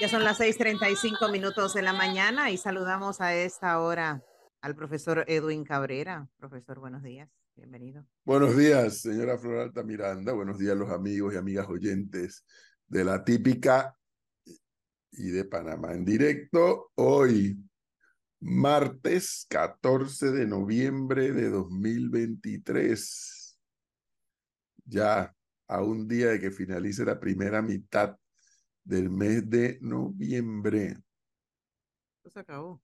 Ya son las 6:35 minutos de la mañana y saludamos a esta hora al profesor Edwin Cabrera. Profesor, buenos días. Bienvenido. Buenos días, señora Floralta Miranda. Buenos días, los amigos y amigas oyentes de la típica y de Panamá en directo. Hoy, martes 14 de noviembre de 2023. Ya a un día de que finalice la primera mitad del mes de noviembre. se acabó.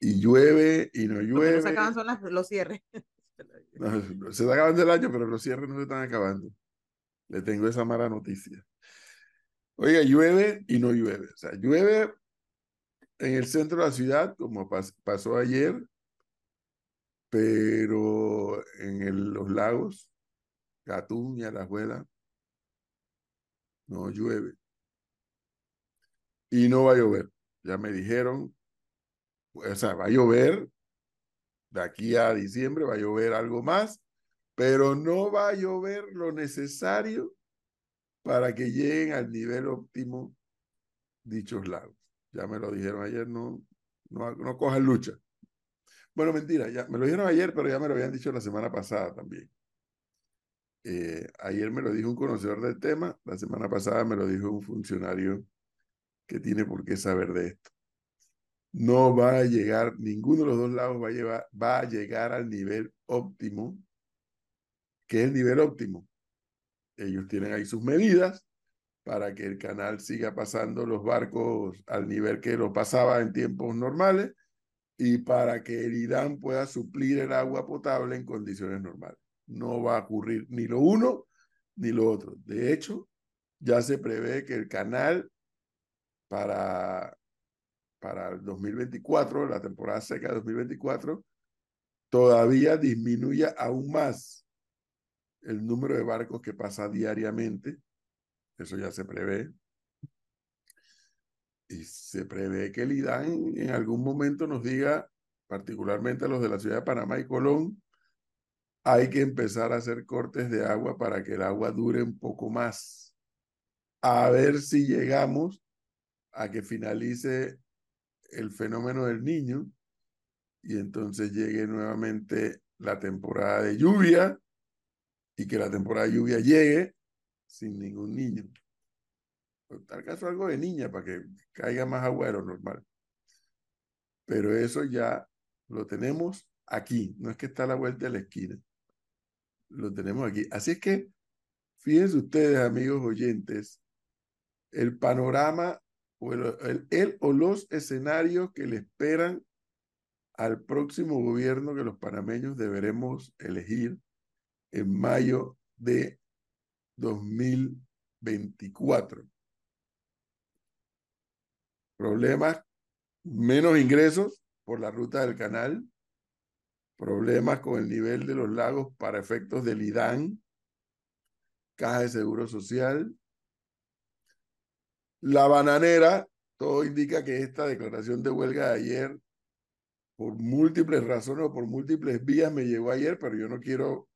Y llueve y no llueve. Lo se acaban son los cierres. se está acabando el año, pero los cierres no se están acabando. Le tengo esa mala noticia. Oiga, llueve y no llueve. O sea, llueve en el centro de la ciudad, como pasó ayer, pero en los lagos, Gatún y Alajuela, no llueve. Y no va a llover. Ya me dijeron, o sea, va a llover de aquí a diciembre, va a llover algo más, pero no va a llover lo necesario para que lleguen al nivel óptimo dichos lagos. Ya me lo dijeron ayer, no, no, no cojan lucha. Bueno, mentira, ya me lo dijeron ayer, pero ya me lo habían dicho la semana pasada también. Eh, ayer me lo dijo un conocedor del tema, la semana pasada me lo dijo un funcionario que tiene por qué saber de esto. No va a llegar, ninguno de los dos lados va a, llegar al nivel óptimo. ¿Qué es el nivel óptimo? Ellos tienen ahí sus medidas para que el canal siga pasando los barcos al nivel que lo pasaba en tiempos normales y para que el IDAN pueda suplir el agua potable en condiciones normales no va a ocurrir ni lo uno ni lo otro. De hecho, ya se prevé que el canal para, para el 2024, la temporada seca de 2024, todavía disminuya aún más el número de barcos que pasa diariamente. Eso ya se prevé. Y se prevé que el IDAN en algún momento nos diga, particularmente a los de la ciudad de Panamá y Colón, hay que empezar a hacer cortes de agua para que el agua dure un poco más. A ver si llegamos a que finalice el fenómeno del niño y entonces llegue nuevamente la temporada de lluvia y que la temporada de lluvia llegue sin ningún niño. En tal caso algo de niña para que caiga más agua de lo normal. Pero eso ya lo tenemos aquí, no es que está a la vuelta de la esquina lo tenemos aquí. Así es que, fíjense ustedes, amigos oyentes, el panorama o el, o los escenarios que le esperan al próximo gobierno que los panameños deberemos elegir en mayo de 2024. Problemas, menos ingresos por la ruta del canal, problemas con el nivel de los lagos para efectos del IDAN, Caja de Seguro Social. La bananera, todo indica que esta declaración de huelga de ayer, por múltiples razones o por múltiples vías, me llegó ayer, pero yo no quiero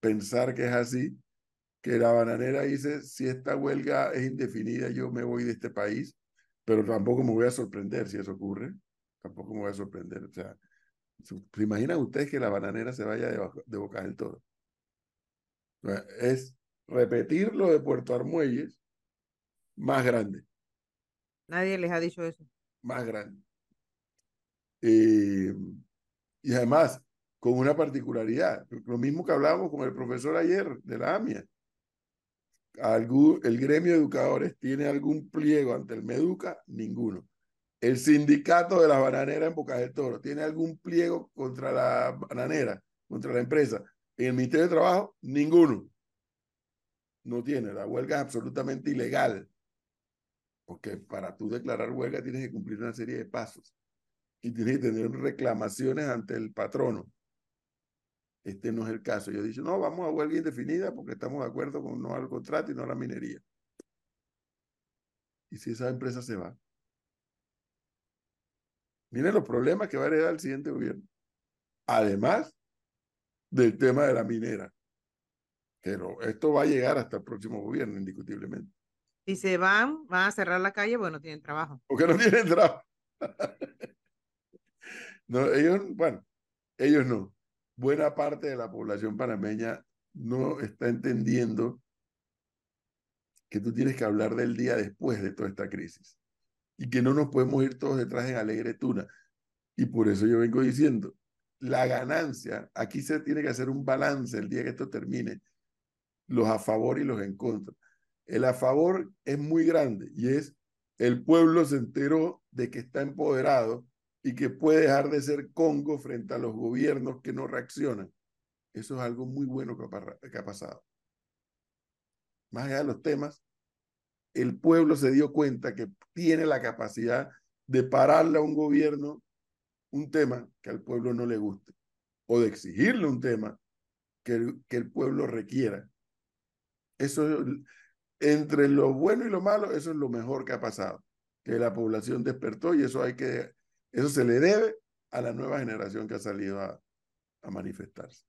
pensar que es así, que la bananera dice, si esta huelga es indefinida, yo me voy de este país, pero tampoco me voy a sorprender si eso ocurre, tampoco me voy a sorprender. O sea, ¿Se imaginan ustedes que la bananera se vaya de, de Boca del Toro? Es repetir lo de Puerto Armuelles más grande. Nadie les ha dicho eso. Más grande. Eh, y además, con una particularidad, lo mismo que hablábamos con el profesor ayer de la AMIA. el gremio de educadores tiene algún pliego ante el Meduca, ninguno. El sindicato de las bananeras en Boca del Toro tiene algún pliego contra la bananera, contra la empresa. En el Ministerio de Trabajo, ninguno. No tiene. La huelga es absolutamente ilegal. Porque para tú declarar huelga tienes que cumplir una serie de pasos. Y tienes que tener reclamaciones ante el patrono. Este no es el caso. Yo dicho, no, vamos a huelga indefinida porque estamos de acuerdo con no al contrato y no a la minería. ¿Y si esa empresa se va? Miren los problemas que va a heredar el siguiente gobierno. Además del tema de la minera. Pero esto va a llegar hasta el próximo gobierno, indiscutiblemente. Si se van, van a cerrar la calle, bueno, tienen trabajo. Porque no tienen trabajo. no, ellos, bueno, ellos no. Buena parte de la población panameña no está entendiendo que tú tienes que hablar del día después de toda esta crisis y que no nos podemos ir todos detrás en alegre tuna. Y por eso yo vengo diciendo, la ganancia, aquí se tiene que hacer un balance el día que esto termine, los a favor y los en contra. El a favor es muy grande y es el pueblo se enteró de que está empoderado y que puede dejar de ser Congo frente a los gobiernos que no reaccionan. Eso es algo muy bueno que ha pasado. Más allá de los temas, el pueblo se dio cuenta que tiene la capacidad de pararle a un gobierno un tema que al pueblo no le guste o de exigirle un tema que el, pueblo requiera. Eso, entre lo bueno y lo malo, eso es lo mejor que ha pasado, que la población despertó y eso hay que, eso se le debe a la nueva generación que ha salido a manifestarse.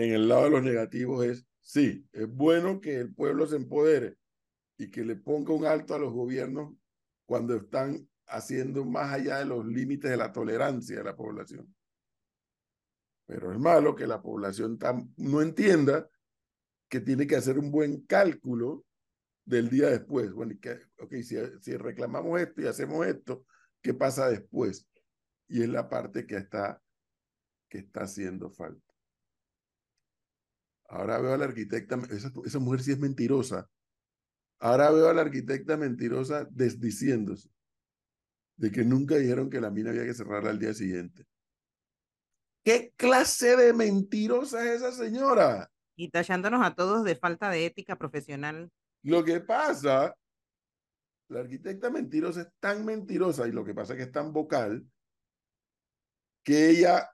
En el lado de los negativos es, sí, es bueno que el pueblo se empodere y que le ponga un alto a los gobiernos cuando están haciendo más allá de los límites de la tolerancia de la población. Pero es malo que la población no entienda que tiene que hacer un buen cálculo del día después. Bueno, que, si, si reclamamos esto y hacemos esto, ¿qué pasa después? Y es la parte que está, que está haciendo falta. Ahora veo a la arquitecta, esa, esa mujer sí es mentirosa. Ahora veo a la arquitecta mentirosa desdiciéndose de que nunca dijeron que la mina había que cerrarla al día siguiente. ¿Qué clase de mentirosa es esa señora? Y tachándonos a todos de falta de ética profesional. Lo que pasa, la arquitecta mentirosa es tan mentirosa y lo que pasa es que es tan vocal que ella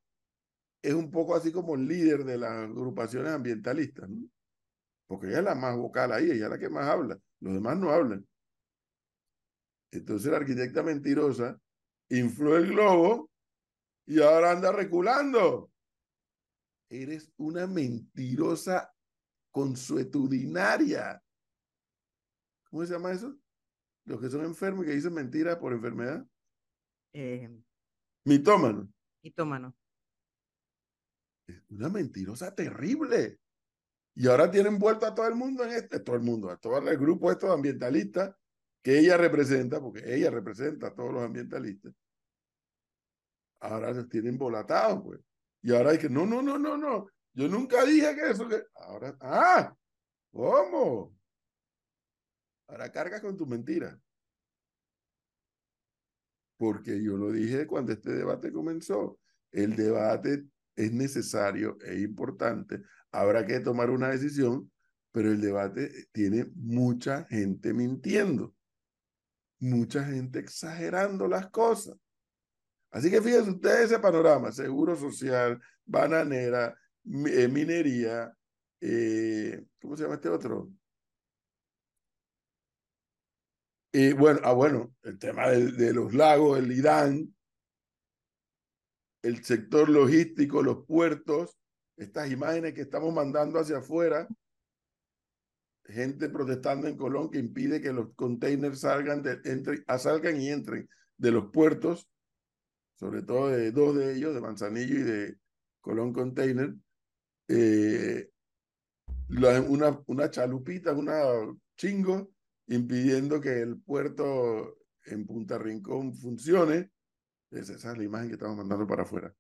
es un poco así como el líder de las agrupaciones ambientalistas, ¿no? Porque ella es la más vocal ahí, ella es la que más habla, los demás no hablan. Entonces la arquitecta mentirosa infló el globo y ahora anda reculando. Eres una mentirosa consuetudinaria. ¿Cómo se llama eso? Los que son enfermos y que dicen mentiras por enfermedad. Eh, mitómano. Mitómano. Una mentirosa terrible. Y ahora tienen vuelto a todo el mundo en este, todo el mundo, a todo el grupo estos ambientalistas que ella representa, porque ella representa a todos los ambientalistas, ahora los tienen volatados, pues. Y ahora hay que, no, no, no, no, no, yo nunca dije que eso, que ahora, ah, ¿cómo? Ahora carga con tu mentira. Porque yo lo dije cuando este debate comenzó. El debate es necesario, es importante. Habrá que tomar una decisión, pero el debate tiene mucha gente mintiendo mucha gente exagerando las cosas. Así que fíjense ustedes ese panorama, seguro social, bananera, eh, minería, eh, ¿cómo se llama este otro? Y bueno, ah, bueno, el tema de, de los lagos, el IDAN, el sector logístico, los puertos, estas imágenes que estamos mandando hacia afuera, gente protestando en Colón que impide que los containers salgan, de, entre, salgan y entren de los puertos, sobre todo de dos de ellos, de Manzanillo y de Colón Container. Eh, una, una chalupita, una chingo, impidiendo que el puerto en Punta Rincón funcione. Esa es la imagen que estamos mandando para afuera.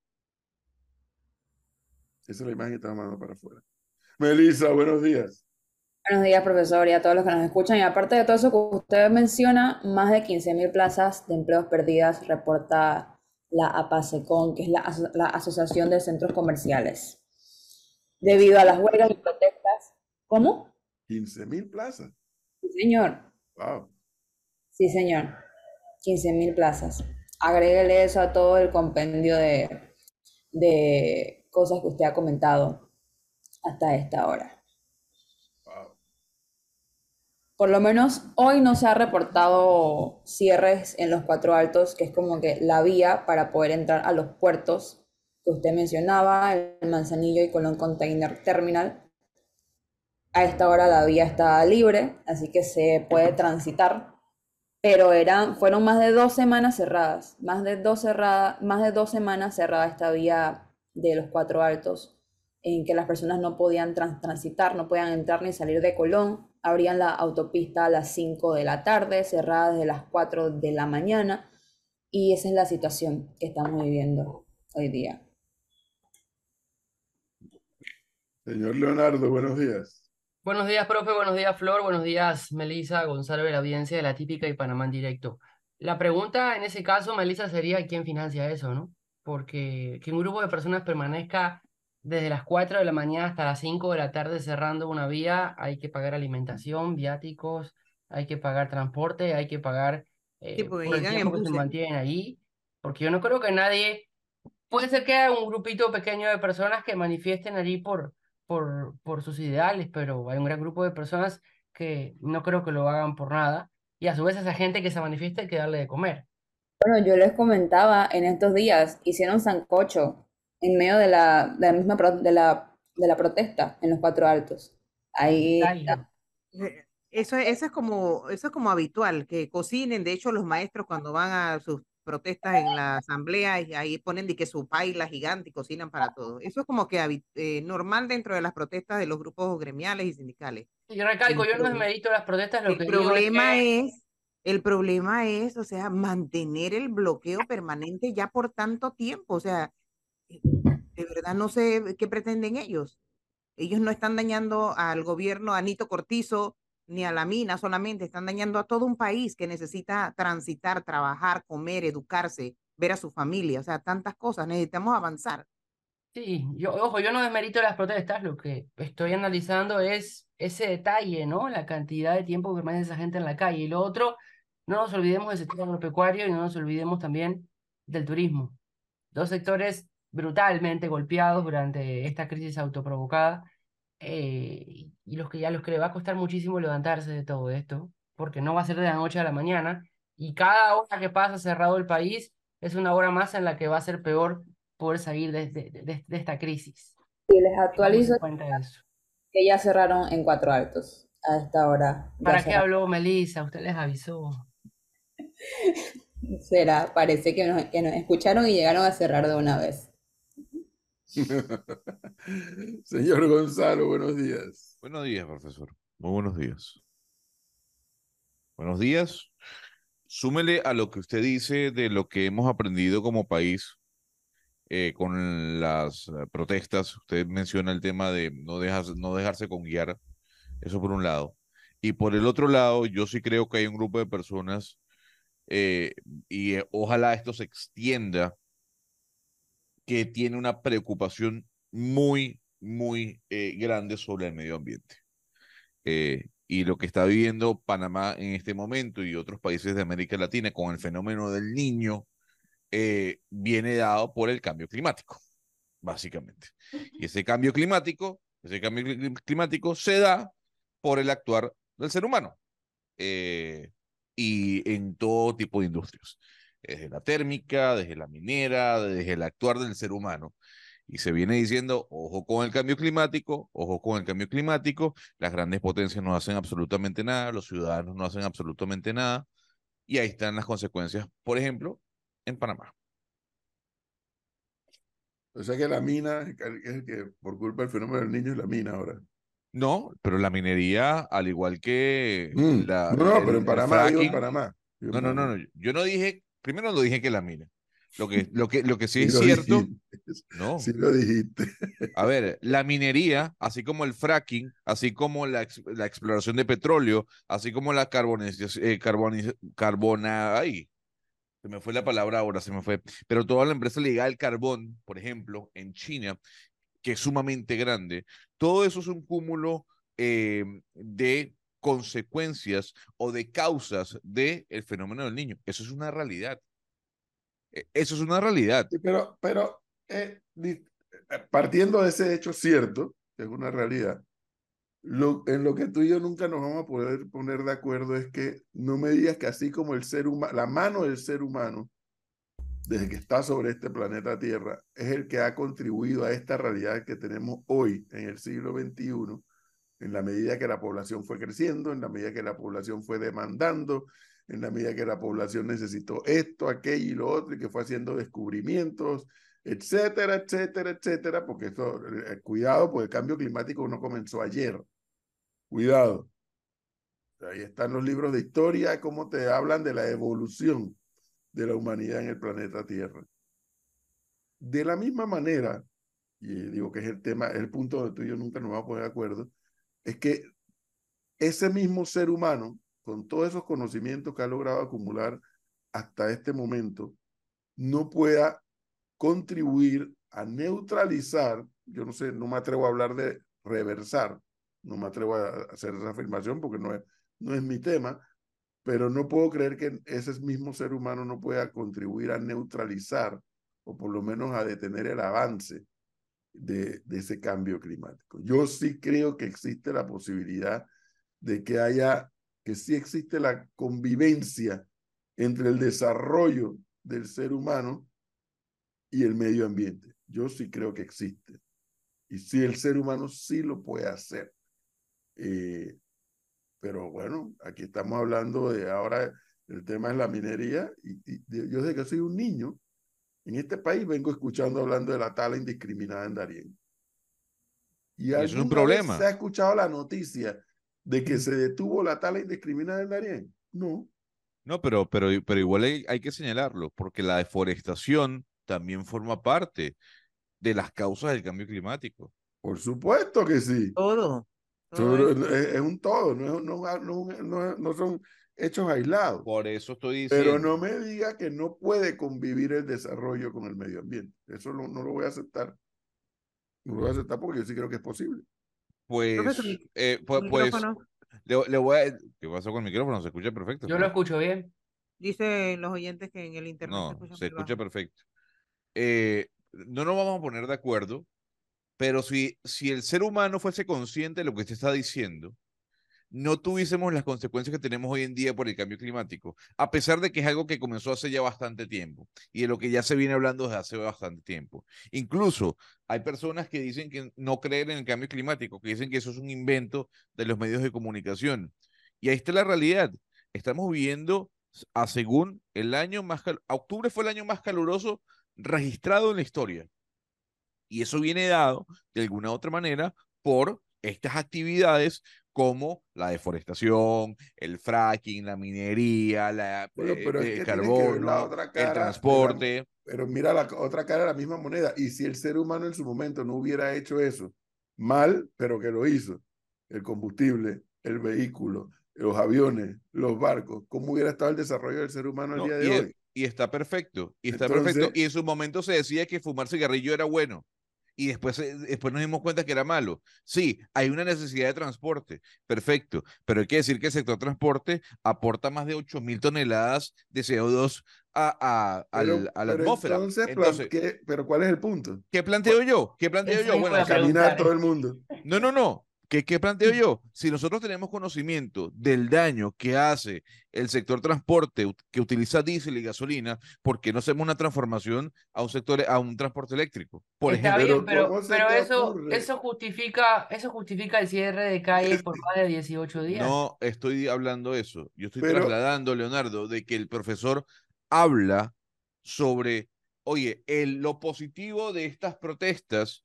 Esa es la imagen que estamos mandando para afuera. Melissa, buenos días. Buenos días, profesor, y a todos los que nos escuchan. Y aparte de todo eso que usted menciona, más de 15.000 plazas de empleos perdidas reporta la APASECON, que es la, la, Asociación de Centros Comerciales, debido a las huelgas y protestas. ¿Cómo? 15.000 plazas. Sí, señor. Wow. Sí, señor. 15.000 plazas. Agréguele eso a todo el compendio de, de cosas que usted ha comentado hasta esta hora. Por lo menos hoy no se ha reportado cierres en los cuatro altos, que es como que la vía para poder entrar a los puertos que usted mencionaba, el Manzanillo y Colón Container Terminal. A esta hora la vía está libre, así que se puede transitar, pero eran, fueron más de dos semanas cerradas, más de dos, cerrada, más de dos semanas cerrada esta vía de los cuatro altos, en que las personas no podían transitar, no podían entrar ni salir de Colón, abrían la autopista a las 5 de la tarde, cerrada desde las 4 de la mañana, y esa es la situación que estamos viviendo hoy día. Señor Leonardo, buenos días. Buenos días, profe. Buenos días, Flor. Buenos días, Melisa, Gonzalo de la audiencia de la típica y Panamá en directo. La pregunta en ese caso, Melisa, sería quién financia eso, ¿no? Porque que un grupo de personas permanezca desde las 4 de la mañana hasta las 5 de la tarde cerrando una vía, hay que pagar alimentación, viáticos, hay que pagar transporte, hay que pagar eh, por el tiempo que se mantienen ahí. Porque yo no creo que nadie... Puede ser que haya un grupito pequeño de personas que manifiesten allí por por, por sus ideales, pero hay un gran grupo de personas que no creo que lo hagan por nada, y a su vez esa gente que se manifiesta hay que darle de comer. Bueno, yo les comentaba en estos días, hicieron sancocho en medio de la, de la misma de la, de la protesta en los cuatro altos. Ahí eh, eso, eso, es como, eso es como habitual, que cocinen. De hecho, los maestros cuando van a sus protestas en la asamblea y ahí ponen de que su paila gigante y cocinan para todo. Eso es como que eh, normal dentro de las protestas de los grupos gremiales y sindicales. Y recalco, yo no medito las protestas, lo el problema es, el problema es, o sea, mantener el bloqueo permanente ya por tanto tiempo, o sea, eh, de verdad no sé qué pretenden ellos. Ellos no están dañando al gobierno, a Nito Cortizo, ni a la mina solamente, están dañando a todo un país que necesita transitar, trabajar, comer, educarse, ver a su familia, o sea, tantas cosas, necesitamos avanzar. Sí, yo, ojo, yo no desmerito las protestas, lo que estoy analizando es ese detalle, ¿no? La cantidad de tiempo que permanece esa gente en la calle. Y lo otro, no nos olvidemos del sector agropecuario y no nos olvidemos también del turismo. Dos sectores brutalmente golpeados durante esta crisis autoprovocada eh, y los que ya los que le va a costar muchísimo levantarse de todo esto, porque no va a ser de la noche a la mañana, y cada hora que pasa cerrado el país es una hora más en la que va a ser peor poder salir de, de, de, esta crisis. Y les actualizo que ya cerraron en Cuatro Altos a esta hora. ¿Para qué habló Melissa? Usted les avisó. Será, parece que nos, que nos escucharon y llegaron a cerrar de una vez. Señor Gonzalo, buenos días. Buenos días, profesor. Muy buenos días. Buenos días. Súmele a lo que usted dice de lo que hemos aprendido como país eh, con las eh, protestas. Usted menciona el tema de no, no dejarse con guiar. Eso por un lado. Y por el otro lado, yo sí creo que hay un grupo de personas eh, y ojalá esto se extienda que tiene una preocupación muy, muy eh, grande sobre el medio ambiente. Eh, y lo que está viviendo Panamá en este momento y otros países de América Latina con el fenómeno del niño eh, viene dado por el cambio climático, básicamente. Y ese cambio climático, ese cambio climático se da por el actuar del ser humano y en todo tipo de industrias desde la térmica, desde la minera, desde el actuar del ser humano. Y se viene diciendo, ojo con el cambio climático, ojo con el cambio climático, las grandes potencias no hacen absolutamente nada, los ciudadanos no hacen absolutamente nada, y ahí están las consecuencias, por ejemplo, en Panamá. O sea que la mina es que por culpa del fenómeno del niño es la mina ahora. No, pero la minería, al igual que mm, la. No, pero en Panamá, en Panamá. no, no, no, no. Yo no dije Primero lo dije que la mina. Lo que, lo que, lo que sí, es cierto. No. Sí lo dijiste. A ver, la minería, así como el fracking, así como la, la exploración de petróleo, así como la carbonización, eh, carbona, ay, se me fue la palabra ahora, se me fue. Pero toda la empresa ligada al carbón, por ejemplo, en China, que es sumamente grande, todo eso es un cúmulo eh, de consecuencias o de causas del el fenómeno del niño. Eso es una realidad. E, eso es una realidad. pero, pero eh, eh, partiendo de ese hecho cierto, que es una realidad, lo, en lo que tú y yo nunca nos vamos a poder poner de acuerdo es que no me digas que así como el ser humano, la mano del ser humano, desde que está sobre este planeta Tierra, es el que ha contribuido a esta realidad que tenemos hoy en el siglo XXI, en la medida que la población fue creciendo, en la medida que la población fue demandando, en la medida que la población necesitó esto, aquello y lo otro, y que fue haciendo descubrimientos, etcétera, etcétera, etcétera, porque esto, eh, cuidado, porque el cambio climático no comenzó ayer. Cuidado. Ahí están los libros de historia, cómo te hablan de la evolución de la humanidad en el planeta Tierra. De la misma manera, y digo que es el tema, es el punto donde tú y yo nunca nos vamos a poner de acuerdo, es que ese mismo ser humano, con todos esos conocimientos que ha logrado acumular hasta este momento, no pueda contribuir a neutralizar, yo no sé, no me atrevo a hablar de reversar, no me atrevo a hacer esa afirmación porque no es, no es mi tema, pero no puedo creer que ese mismo ser humano no pueda contribuir a neutralizar o por lo menos a detener el avance de, ese cambio climático. Yo sí creo que existe la posibilidad de que haya, que sí existe la convivencia entre el desarrollo del ser humano y el medio ambiente. Yo sí creo que existe. Y sí, el ser humano sí lo puede hacer. Eh, pero bueno, aquí estamos hablando de ahora, el tema es la minería. Y, yo desde que soy un niño, en este país vengo escuchando hablando de la tala indiscriminada en Darién. Y, es un problema. ¿Se ha escuchado la noticia de que se detuvo la tala indiscriminada en Darién? No. No, pero, pero, pero igual hay, hay que señalarlo, porque la deforestación también forma parte de las causas del cambio climático. Por supuesto que sí. Todo. es, un todo, no, no, no, no, son hechos aislados. Por eso estoy diciendo. Pero no me diga que no puede convivir el desarrollo con el medio ambiente. Eso no, no lo voy a aceptar. No lo voy a aceptar porque yo sí creo que es posible. Pues, eh, pues, pues le, voy a... ¿Qué pasó con el micrófono? Se escucha perfecto. Yo lo escucho bien. Dicen los oyentes que en el internet no, se escucha perfecto. Eh, no nos vamos a poner de acuerdo, pero si, si el ser humano fuese consciente de lo que usted está diciendo, no tuviésemos las consecuencias que tenemos hoy en día por el cambio climático, a pesar de que es algo que comenzó hace ya bastante tiempo y de lo que ya se viene hablando desde hace bastante tiempo. Incluso hay personas que dicen que no creen en el cambio climático, que dicen que eso es un invento de los medios de comunicación. Y ahí está la realidad. Estamos viviendo a según el año más octubre fue el año más caluroso registrado en la historia. Y eso viene dado, de alguna u otra manera, por estas actividades como la deforestación, el fracking, la minería, la, eh, el carbono, el transporte. pero mira la otra cara de la misma moneda. Y si el ser humano en su momento no hubiera hecho eso, mal, pero que lo hizo, el combustible, el vehículo, los aviones, los barcos, ¿cómo hubiera estado el desarrollo del ser humano el día de hoy? y está perfecto, y está perfecto. Y en su momento se decía que fumar cigarrillo era bueno. Y después, eh, después nos dimos cuenta que era malo. Sí, hay una necesidad de transporte, perfecto, pero hay que decir que el sector transporte aporta más de 8 mil toneladas de CO2 a, a, la atmósfera. Entonces, ¿pero cuál es el punto? ¿Qué planteo yo? ¿Qué planteo yo? Bueno, caminar todo el mundo. No, no, no. ¿Qué, ¿Qué, planteo yo? Si nosotros tenemos conocimiento del daño que hace el sector transporte que utiliza diésel y gasolina, ¿por qué no hacemos una transformación a un sector, a un transporte eléctrico? Por Está ejemplo. Bien, pero, pero eso, eso, justifica, eso justifica el cierre de calles por más de 18 días. No estoy hablando eso. Yo estoy trasladando, Leonardo, de que el profesor habla sobre, oye, el, lo positivo de estas protestas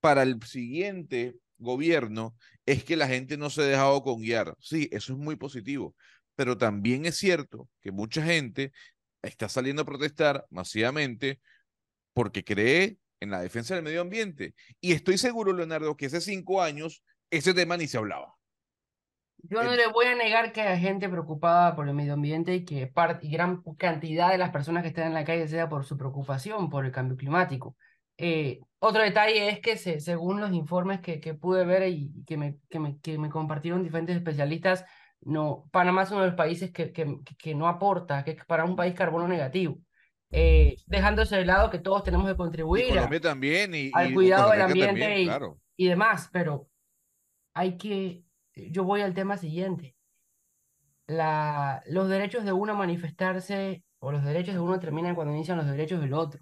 para el siguiente gobierno es que la gente no se ha dejado con guiar. Sí, eso es muy positivo, pero también es cierto que mucha gente está saliendo a protestar masivamente porque cree en la defensa del medio ambiente. Y estoy seguro, Leonardo, que hace cinco años ese tema ni se hablaba. Yo no le voy a negar que hay gente preocupada por el medio ambiente y que y gran cantidad de las personas que están en la calle sea por su preocupación por el cambio climático. Eh, otro detalle es que según los informes que, que pude ver y que me, que, me, que me compartieron diferentes especialistas, no, Panamá es uno de los países que, que, que no aporta, que es para un país carbono negativo. Eh, dejándose de lado que todos tenemos que contribuir también, y, al cuidado del ambiente y, y demás, pero hay que, yo voy al tema siguiente. La, los derechos de uno a manifestarse o los derechos de uno terminan cuando inician los derechos del otro.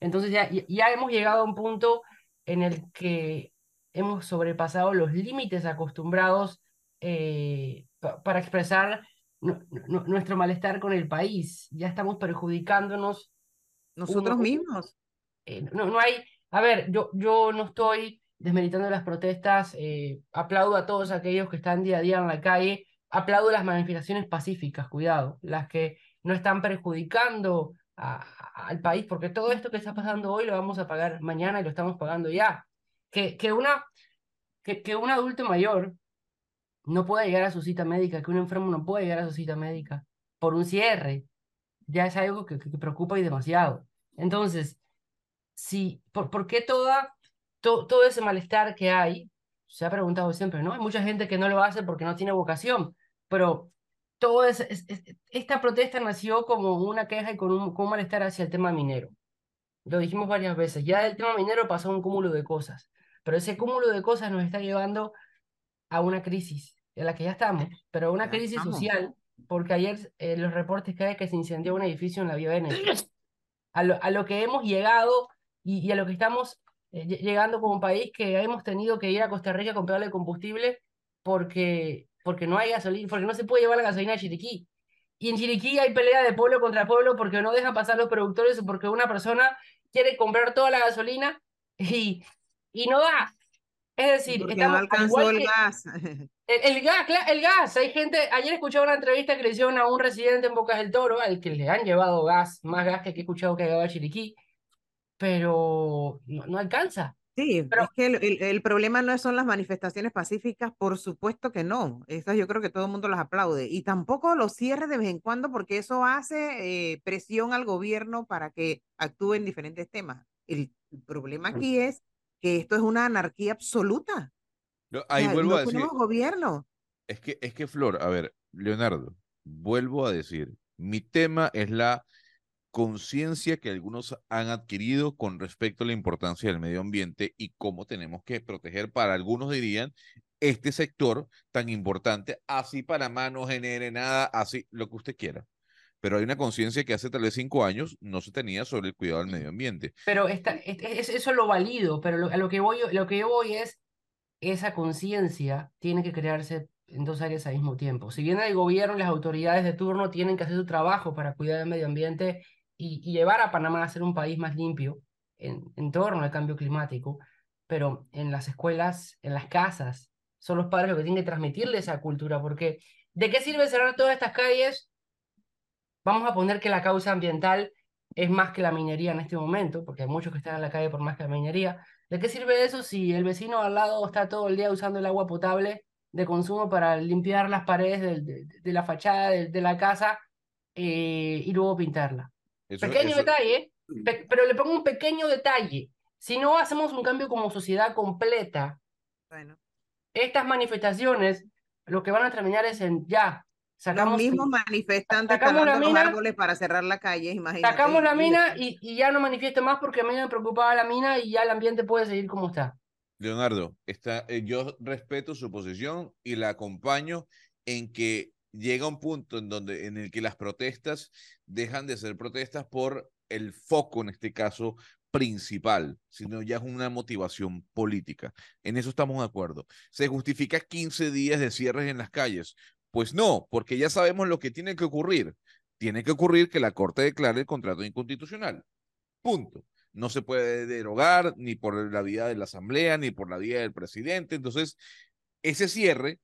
Entonces ya, ya hemos llegado a un punto en el que hemos sobrepasado los límites acostumbrados eh, pa- para expresar nu- nu- nuestro malestar con el país. Ya estamos perjudicándonos Nosotros mismos. eh, no, no hay, a ver, yo, yo no estoy desmeritando las protestas, eh, aplaudo a todos aquellos que están día a día en la calle, aplaudo las manifestaciones pacíficas, cuidado, las que no están perjudicando al país, porque todo esto que está pasando hoy lo vamos a pagar mañana y lo estamos pagando ya. Que, que, una, que, que un adulto mayor no pueda llegar a su cita médica, que un enfermo no pueda llegar a su cita médica por un cierre, ya es algo que, que preocupa y demasiado. Entonces, si, ¿por, por qué toda, to- todo ese malestar que hay? Se ha preguntado siempre, ¿no? Hay mucha gente que no lo hace porque no tiene vocación, pero todo es, es- es- esta protesta nació como una queja y con un, con un malestar hacia el tema minero. Lo dijimos varias veces, ya del tema minero pasó un cúmulo de cosas, pero ese cúmulo de cosas nos está llevando a una crisis en la que ya estamos, pero una Ya crisis estamos. social, porque ayer eh, los reportes hay que se incendió un edificio en la Vía Venecia. A lo, a lo que hemos llegado y, y a lo que estamos eh, lle- llegando como país, que hemos tenido que ir a Costa Rica a comprarle combustible porque, porque no hay gasolina, porque no se puede llevar la gasolina a Chiriquí. Y en Chiriquí hay pelea de pueblo contra pueblo porque no dejan pasar los productores o porque una persona quiere comprar toda la gasolina y, y no da. Es decir, Porque no estamos al alcanzó el que- gas. el, el gas, el gas. Hay gente, ayer escuchaba una entrevista que le hicieron a un residente en Bocas del Toro, al que le han llevado gas, más gas que, que he escuchado que llegaba a Chiriquí, pero no, no alcanza. Sí, Pero- es que el, el- el problema no son las manifestaciones pacíficas, por supuesto que no. Esas yo creo que todo el mundo las aplaude. Y tampoco los cierres de vez en cuando, porque eso hace eh, presión al gobierno para que actúe en diferentes temas. El, el problema aquí es que esto es una anarquía absoluta. No, O ahí sea, vuelvo no a decir, gobierno. es que, es que Flor, a ver, Leonardo, vuelvo a decir, mi tema es la conciencia que algunos han adquirido con respecto a la importancia del medio ambiente y cómo tenemos que proteger, para algunos dirían, este sector tan importante, así Panamá no genere nada, así lo que usted quiera. Pero hay una conciencia que hace tal vez cinco años no se tenía sobre el cuidado del medio ambiente. Pero esta, es- es- eso lo valido, pero lo, a lo que voy, lo que yo voy es, esa conciencia tiene que crearse en dos áreas al mismo tiempo. Si bien el gobierno y las autoridades de turno tienen que hacer su trabajo para cuidar el medio ambiente y, llevar a Panamá a ser un país más limpio en, torno al cambio climático, pero en las escuelas, en las casas, son los padres los que tienen que transmitirle esa cultura, porque ¿de qué sirve cerrar todas estas calles? Vamos a poner que la causa ambiental es más que la minería en este momento, porque hay muchos que están en la calle por más que la minería. ¿De qué sirve eso si el vecino al lado está todo el día usando el agua potable de consumo para limpiar las paredes de, la fachada de, de la casa eh, y luego pintarla? Eso- Pequeño eso- detalle, pe- pero le pongo un pequeño detalle. Si no hacemos un cambio como sociedad completa, Bueno, estas manifestaciones lo que van a terminar es en ya, los sacamos, mismos manifestantes sacamos la talando los mina, árboles para cerrar la calle, imagínate. sacamos la y mina y, y ya no manifiesto más porque a mí me preocupaba la mina y ya el ambiente puede seguir como está. Leonardo, está, eh, yo respeto su posición y la acompaño en que llega un punto en donde en el que las protestas dejan de ser protestas por el foco, en este caso principal, sino ya es una motivación política. En eso estamos de acuerdo. ¿Se justifica 15 días de cierres en las calles? Pues no, porque ya sabemos lo que tiene que ocurrir. Tiene que ocurrir que la Corte declare el contrato inconstitucional. Punto no se puede derogar ni por la vía de la asamblea ni por la vía del presidente. Entonces, ese cierre,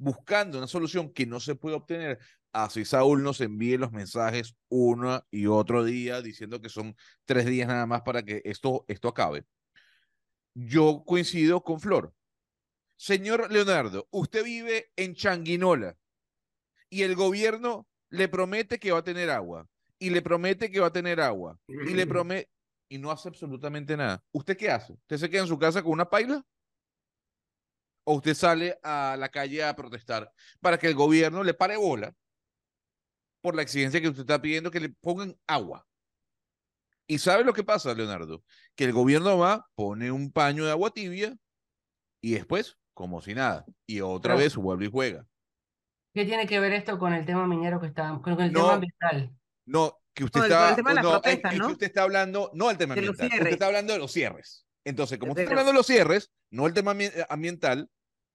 buscando una solución que no se puede obtener, así Saúl nos envíe los mensajes uno y otro día diciendo que son tres días nada más para que esto, esto acabe. Yo coincido con Flor. Señor Leonardo, usted vive en Changuinola y el gobierno le promete que va a tener agua y le promete que va a tener agua y le promete y no hace absolutamente nada. ¿Usted qué hace? ¿Usted se queda en su casa con una paila? ¿O usted sale a la calle a protestar para que el gobierno le pare bola por la exigencia que usted está pidiendo que le pongan agua? ¿Y sabe lo que pasa, Leonardo? Que el gobierno va, pone un paño de agua tibia y después, como si nada, y otra vez vuelve y juega. ¿Qué tiene que ver esto con el tema minero que está, con el No, tema ambiental? No, que usted No, el- está, el tema de las no, es- protestas, es que usted está hablando, no del tema De los ambiental, usted está hablando de los cierres. Entonces, como Pero- está hablando de los cierres, no el tema ambi- ambiental,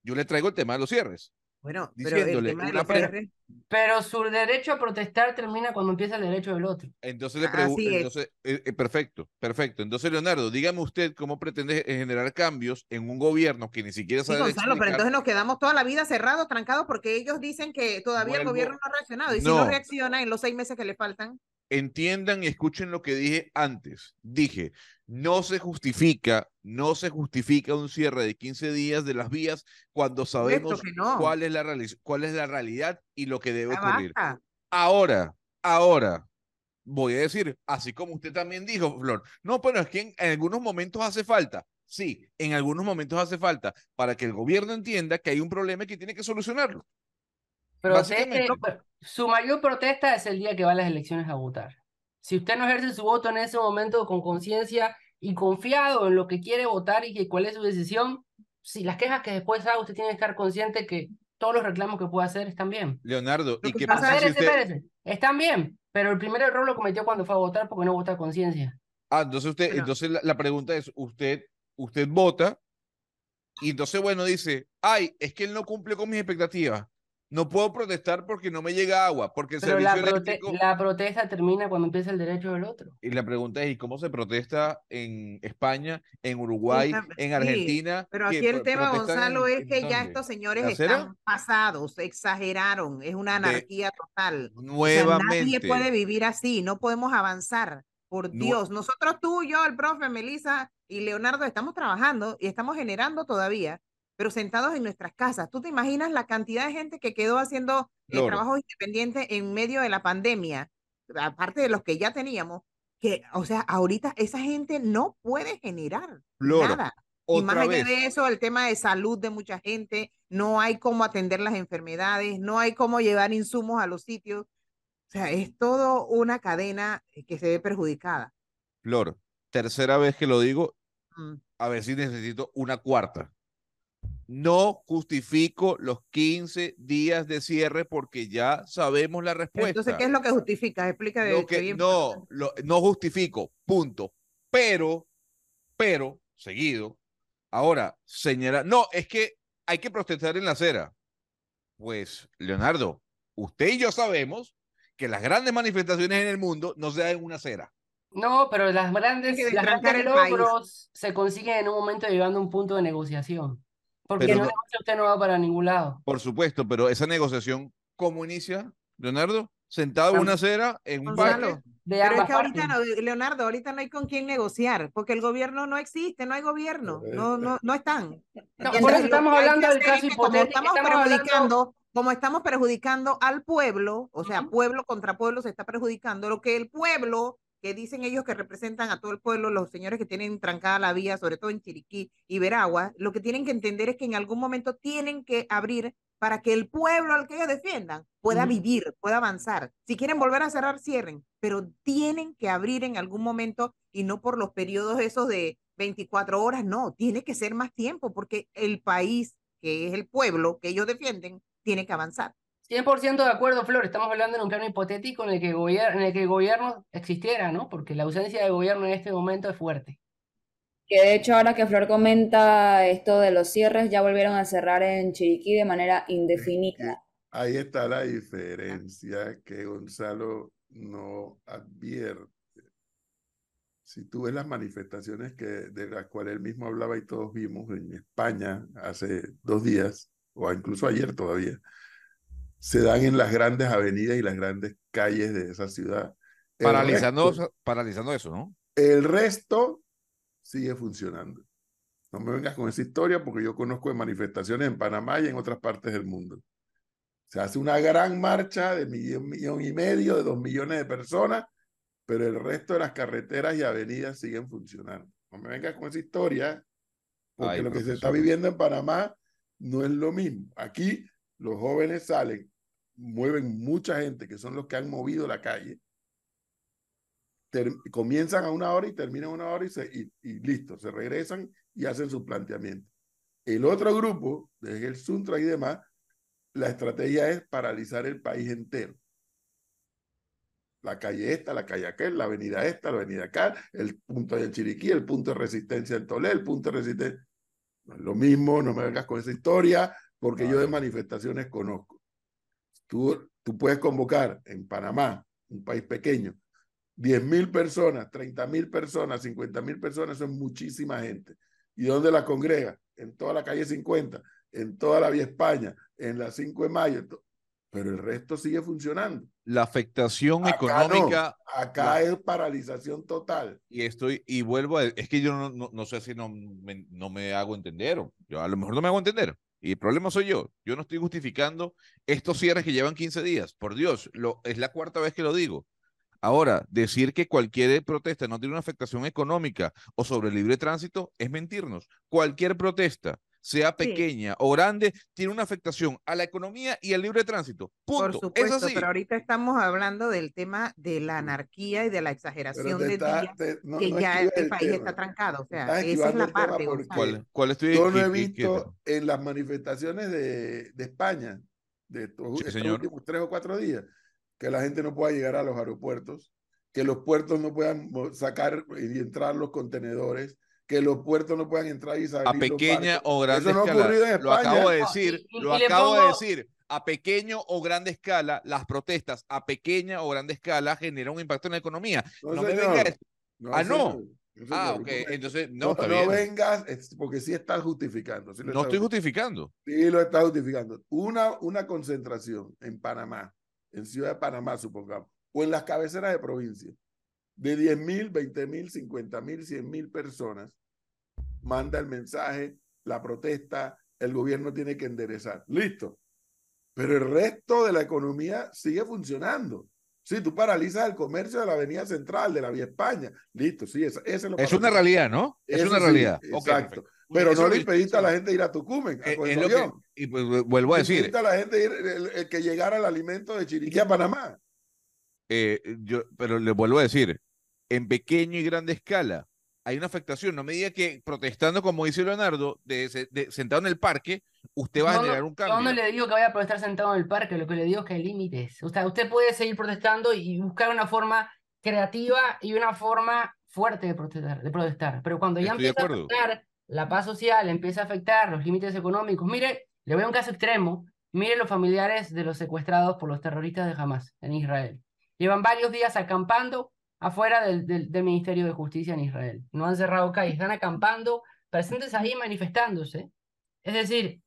yo le traigo el tema de los cierres. Bueno, pero el Diciéndole tema de una los pre- cierres, Pero su derecho a protestar termina cuando empieza el derecho del otro. Entonces le Así pregunto, entonces, eh, eh, perfecto, perfecto. Entonces, Leonardo, dígame usted cómo pretende generar cambios en un gobierno que ni siquiera Sí, sabe Gonzalo, pero explicar- entonces nos quedamos toda la vida cerrados, trancados, porque ellos dicen que todavía el Vuelvo- gobierno no ha reaccionado. Y si no No. reacciona en los seis meses que le faltan, entiendan y escuchen lo que dije antes. Dije, no se justifica, no se justifica un cierre de 15 días de las vías cuando sabemos no. cuál, es la reali- cuál es la realidad y lo que debe ocurrir. Ahora, ahora, voy a decir, así como usted también dijo, Flor, no, pero es que en, en algunos momentos hace falta. Sí, en algunos momentos hace falta para que el gobierno entienda que hay un problema y que tiene que solucionarlo. Proteste, pero su mayor protesta es el día que va a las elecciones a votar. Si usted no ejerce su voto en ese momento con conciencia y confiado en lo que quiere votar y que cuál es su decisión, si las quejas que después haga, usted tiene que estar consciente que todos los reclamos que pueda hacer están bien. Leonardo, ¿y qué pasa si Espérese, usted... espérese. Están bien, pero el primer error lo cometió cuando fue a votar porque no vota a conciencia. Ah, entonces usted, Bueno. entonces la, la pregunta es, usted, usted vota y entonces, bueno, dice, ay, es que él no cumple con mis expectativas. No puedo protestar porque no me llega agua, porque el Pero la, servicio prote- eléctrico... la protesta termina cuando empieza el derecho del otro. Y la pregunta es, ¿y cómo se protesta en España, en Uruguay, Esa- en sí, Argentina? Pero ¿Qué, aquí el tema, Gonzalo, en- es que ya estos señores ¿La están pasados, exageraron, es una De- anarquía total. O sea, Nuevamente. nadie puede vivir así, no podemos avanzar. Por Dios, nosotros tú, yo, el profe, Melissa y Leonardo estamos trabajando y estamos generando todavía, pero sentados en nuestras casas. ¿Tú te imaginas la cantidad de gente que quedó haciendo eh, Flor. trabajos independientes en medio de la pandemia, aparte de los que ya teníamos? Que, o sea, ahorita esa gente no puede generar nada. Y más Otra allá vez. de eso, el tema de salud de mucha gente, no hay cómo atender las enfermedades, no hay cómo llevar insumos a los sitios. O sea, es todo una cadena eh, que se ve perjudicada. Flor, tercera vez que lo digo, Mm. a ver si necesito una cuarta. No justifico los 15 días de cierre porque ya sabemos la respuesta. Entonces, ¿qué es lo que justifica? Explica de, Lo de que- bien. no, lo- no justifico, punto. Pero, pero, seguido, ahora, señala, no, es que hay que protestar en la acera. Pues, Leonardo, usted y yo sabemos que las grandes manifestaciones en el mundo no se dan en una acera. No, pero las grandes, las grandes país. logros se consiguen en un momento llegando a un punto de negociación. Porque Pero no negocia, usted no va para ningún lado. Por supuesto, pero esa negociación, ¿cómo inicia, Leonardo? Sentado en una acera, en un parque. Pero es que ahorita, no, Leonardo, ahorita no hay con quién negociar, porque el gobierno no existe, no hay gobierno, no, no, no están. No, Entonces, por eso lo estamos hablando del caso que como hipotético. estamos hablando, perjudicando, como estamos perjudicando al pueblo, o sea, pueblo contra pueblo se está perjudicando, lo que el pueblo, que dicen ellos que representan a todo el pueblo, los señores que tienen trancada la vía, sobre todo en Chiriquí y Veragua, lo que tienen que entender es que en algún momento tienen que abrir para que el pueblo al que ellos defiendan pueda vivir, pueda avanzar. Si quieren volver a cerrar, cierren, pero tienen que abrir en algún momento y no por los periodos esos de 24 horas, no, tiene que ser más tiempo porque el país, que es el pueblo que ellos defienden, tiene que avanzar. 100% de acuerdo, Flor. Estamos hablando en un plano hipotético en el que el gobierno, en el que el gobierno existiera, ¿no? Porque la ausencia de gobierno en este momento es fuerte. Que de hecho ahora que Flor comenta esto de los cierres, ya volvieron a cerrar en Chiriquí de manera indefinida. Ahí está la diferencia que Gonzalo no advierte. Si tú ves las manifestaciones que, de las cuales él mismo hablaba y todos vimos en España hace dos días, o incluso ayer todavía, se dan en las grandes avenidas y las grandes calles de esa ciudad. El Paralizando, resto- paralizando eso, ¿no? el resto sigue funcionando. No me vengas con esa historia porque yo conozco de manifestaciones en Panamá y en otras partes del mundo. Se hace una gran marcha de millón, millón y medio, de dos millones de personas, pero el resto de las carreteras y avenidas siguen funcionando. No me vengas con esa historia, porque Ay, lo que se está viviendo en Panamá no es lo mismo. Aquí los jóvenes salen, mueven mucha gente, que son los que han movido la calle, comienzan a una hora y terminan a una hora y, se, y, listo, se regresan y hacen su planteamiento. El otro grupo, desde el Suntra y demás, la estrategia es paralizar el país entero. la calle esta, la calle aquel, la avenida esta, la avenida acá, el punto de Chiriquí, el punto de resistencia en Tolé, el punto de resistencia. Lo mismo, no me vengas con esa historia, porque yo de Claro. manifestaciones conozco. Tú, tú puedes convocar en Panamá, un país pequeño, 10 mil personas, 30 mil personas, 50 mil personas, eso es muchísima gente. ¿Y dónde la congrega? En toda la calle 50, en toda la Vía España, en la 5 de mayo. Pero el resto sigue funcionando. La afectación Acá económica, no, acá la- es paralización total. y estoy, y vuelvo a, es que yo no, no, no sé si no me, no me hago entender, o yo a lo mejor no me hago entender, y el problema soy yo, yo no estoy justificando estos cierres que llevan 15 días, por Dios, lo, es la cuarta vez que lo digo. Ahora, decir que cualquier protesta no tiene una afectación económica o sobre el libre tránsito es mentirnos. Cualquier protesta, sea Sí. pequeña o grande, tiene una afectación a la economía y al libre tránsito. Por Punto. supuesto, es así. pero ahorita estamos hablando del tema de la anarquía y de la exageración de te- no- que no ya el país tema. está trancado. O sea, esa es la parte. ¿Cuál, cuál estoy? Yo no qué- he qué- qué visto tema? en las manifestaciones de, de España, de estos, Sí, estos últimos tres o cuatro días, que la gente no pueda llegar a los aeropuertos, que los puertos no puedan sacar y entrar los contenedores, que los puertos no puedan entrar y salir a pequeña o grande Eso no ha escala. ocurrido en Lo acabo de No, decir, y- y- lo y acabo de decir. A pequeño o grande escala, las protestas a pequeña o grande escala generan un impacto en la economía. No, No, me señor. venga a decir- No, Ah, no. Ah, ok. Entonces, no, no, está no bien. vengas, porque sí estás justificando. sí No estás estoy justificando. Sí, lo está justificando. Una, una concentración en Panamá, en Ciudad de Panamá, supongamos, o en las cabeceras de provincia, de 10 mil, 20 mil, 50 mil, 100 mil personas, manda el mensaje, la protesta, el gobierno tiene que enderezar. Listo. Pero el resto de la economía sigue funcionando. Sí, tú paralizas el comercio de la Avenida Central, de la Vía España. Listo, sí, esa, esa es lo Es una realidad, ¿no? Es Eso una sí, realidad. Exacto. perfecto. Pero Eso no le impediste a la gente ir a Tucumán, a Eh, es lo que- y pues, vuelvo a decir, impediste a la gente ir, el, el que llegara el alimento de Chiriquí a Panamá. eh, yo, pero le vuelvo a decir, en pequeño y grande escala hay una afectación. No me diga que protestando, como dice Leonardo, de, se- de- sentado en el parque, usted va a Yo no- generar un Yo cambio. no le digo que vaya a estar sentado en el parque, lo que le digo es que hay límites. O sea, usted puede seguir protestando y buscar una forma creativa y una forma fuerte de protestar, de protestar. Pero cuando ya Estoy empieza a afectar la paz social, empieza a afectar los límites económicos. Mire, le voy a un caso extremo. Mire los familiares de los secuestrados por los terroristas de Hamas en Israel. Llevan varios días acampando afuera del, del, del Ministerio de Justicia en Israel. No han cerrado calles, están acampando, presentes ahí manifestándose. Es decir,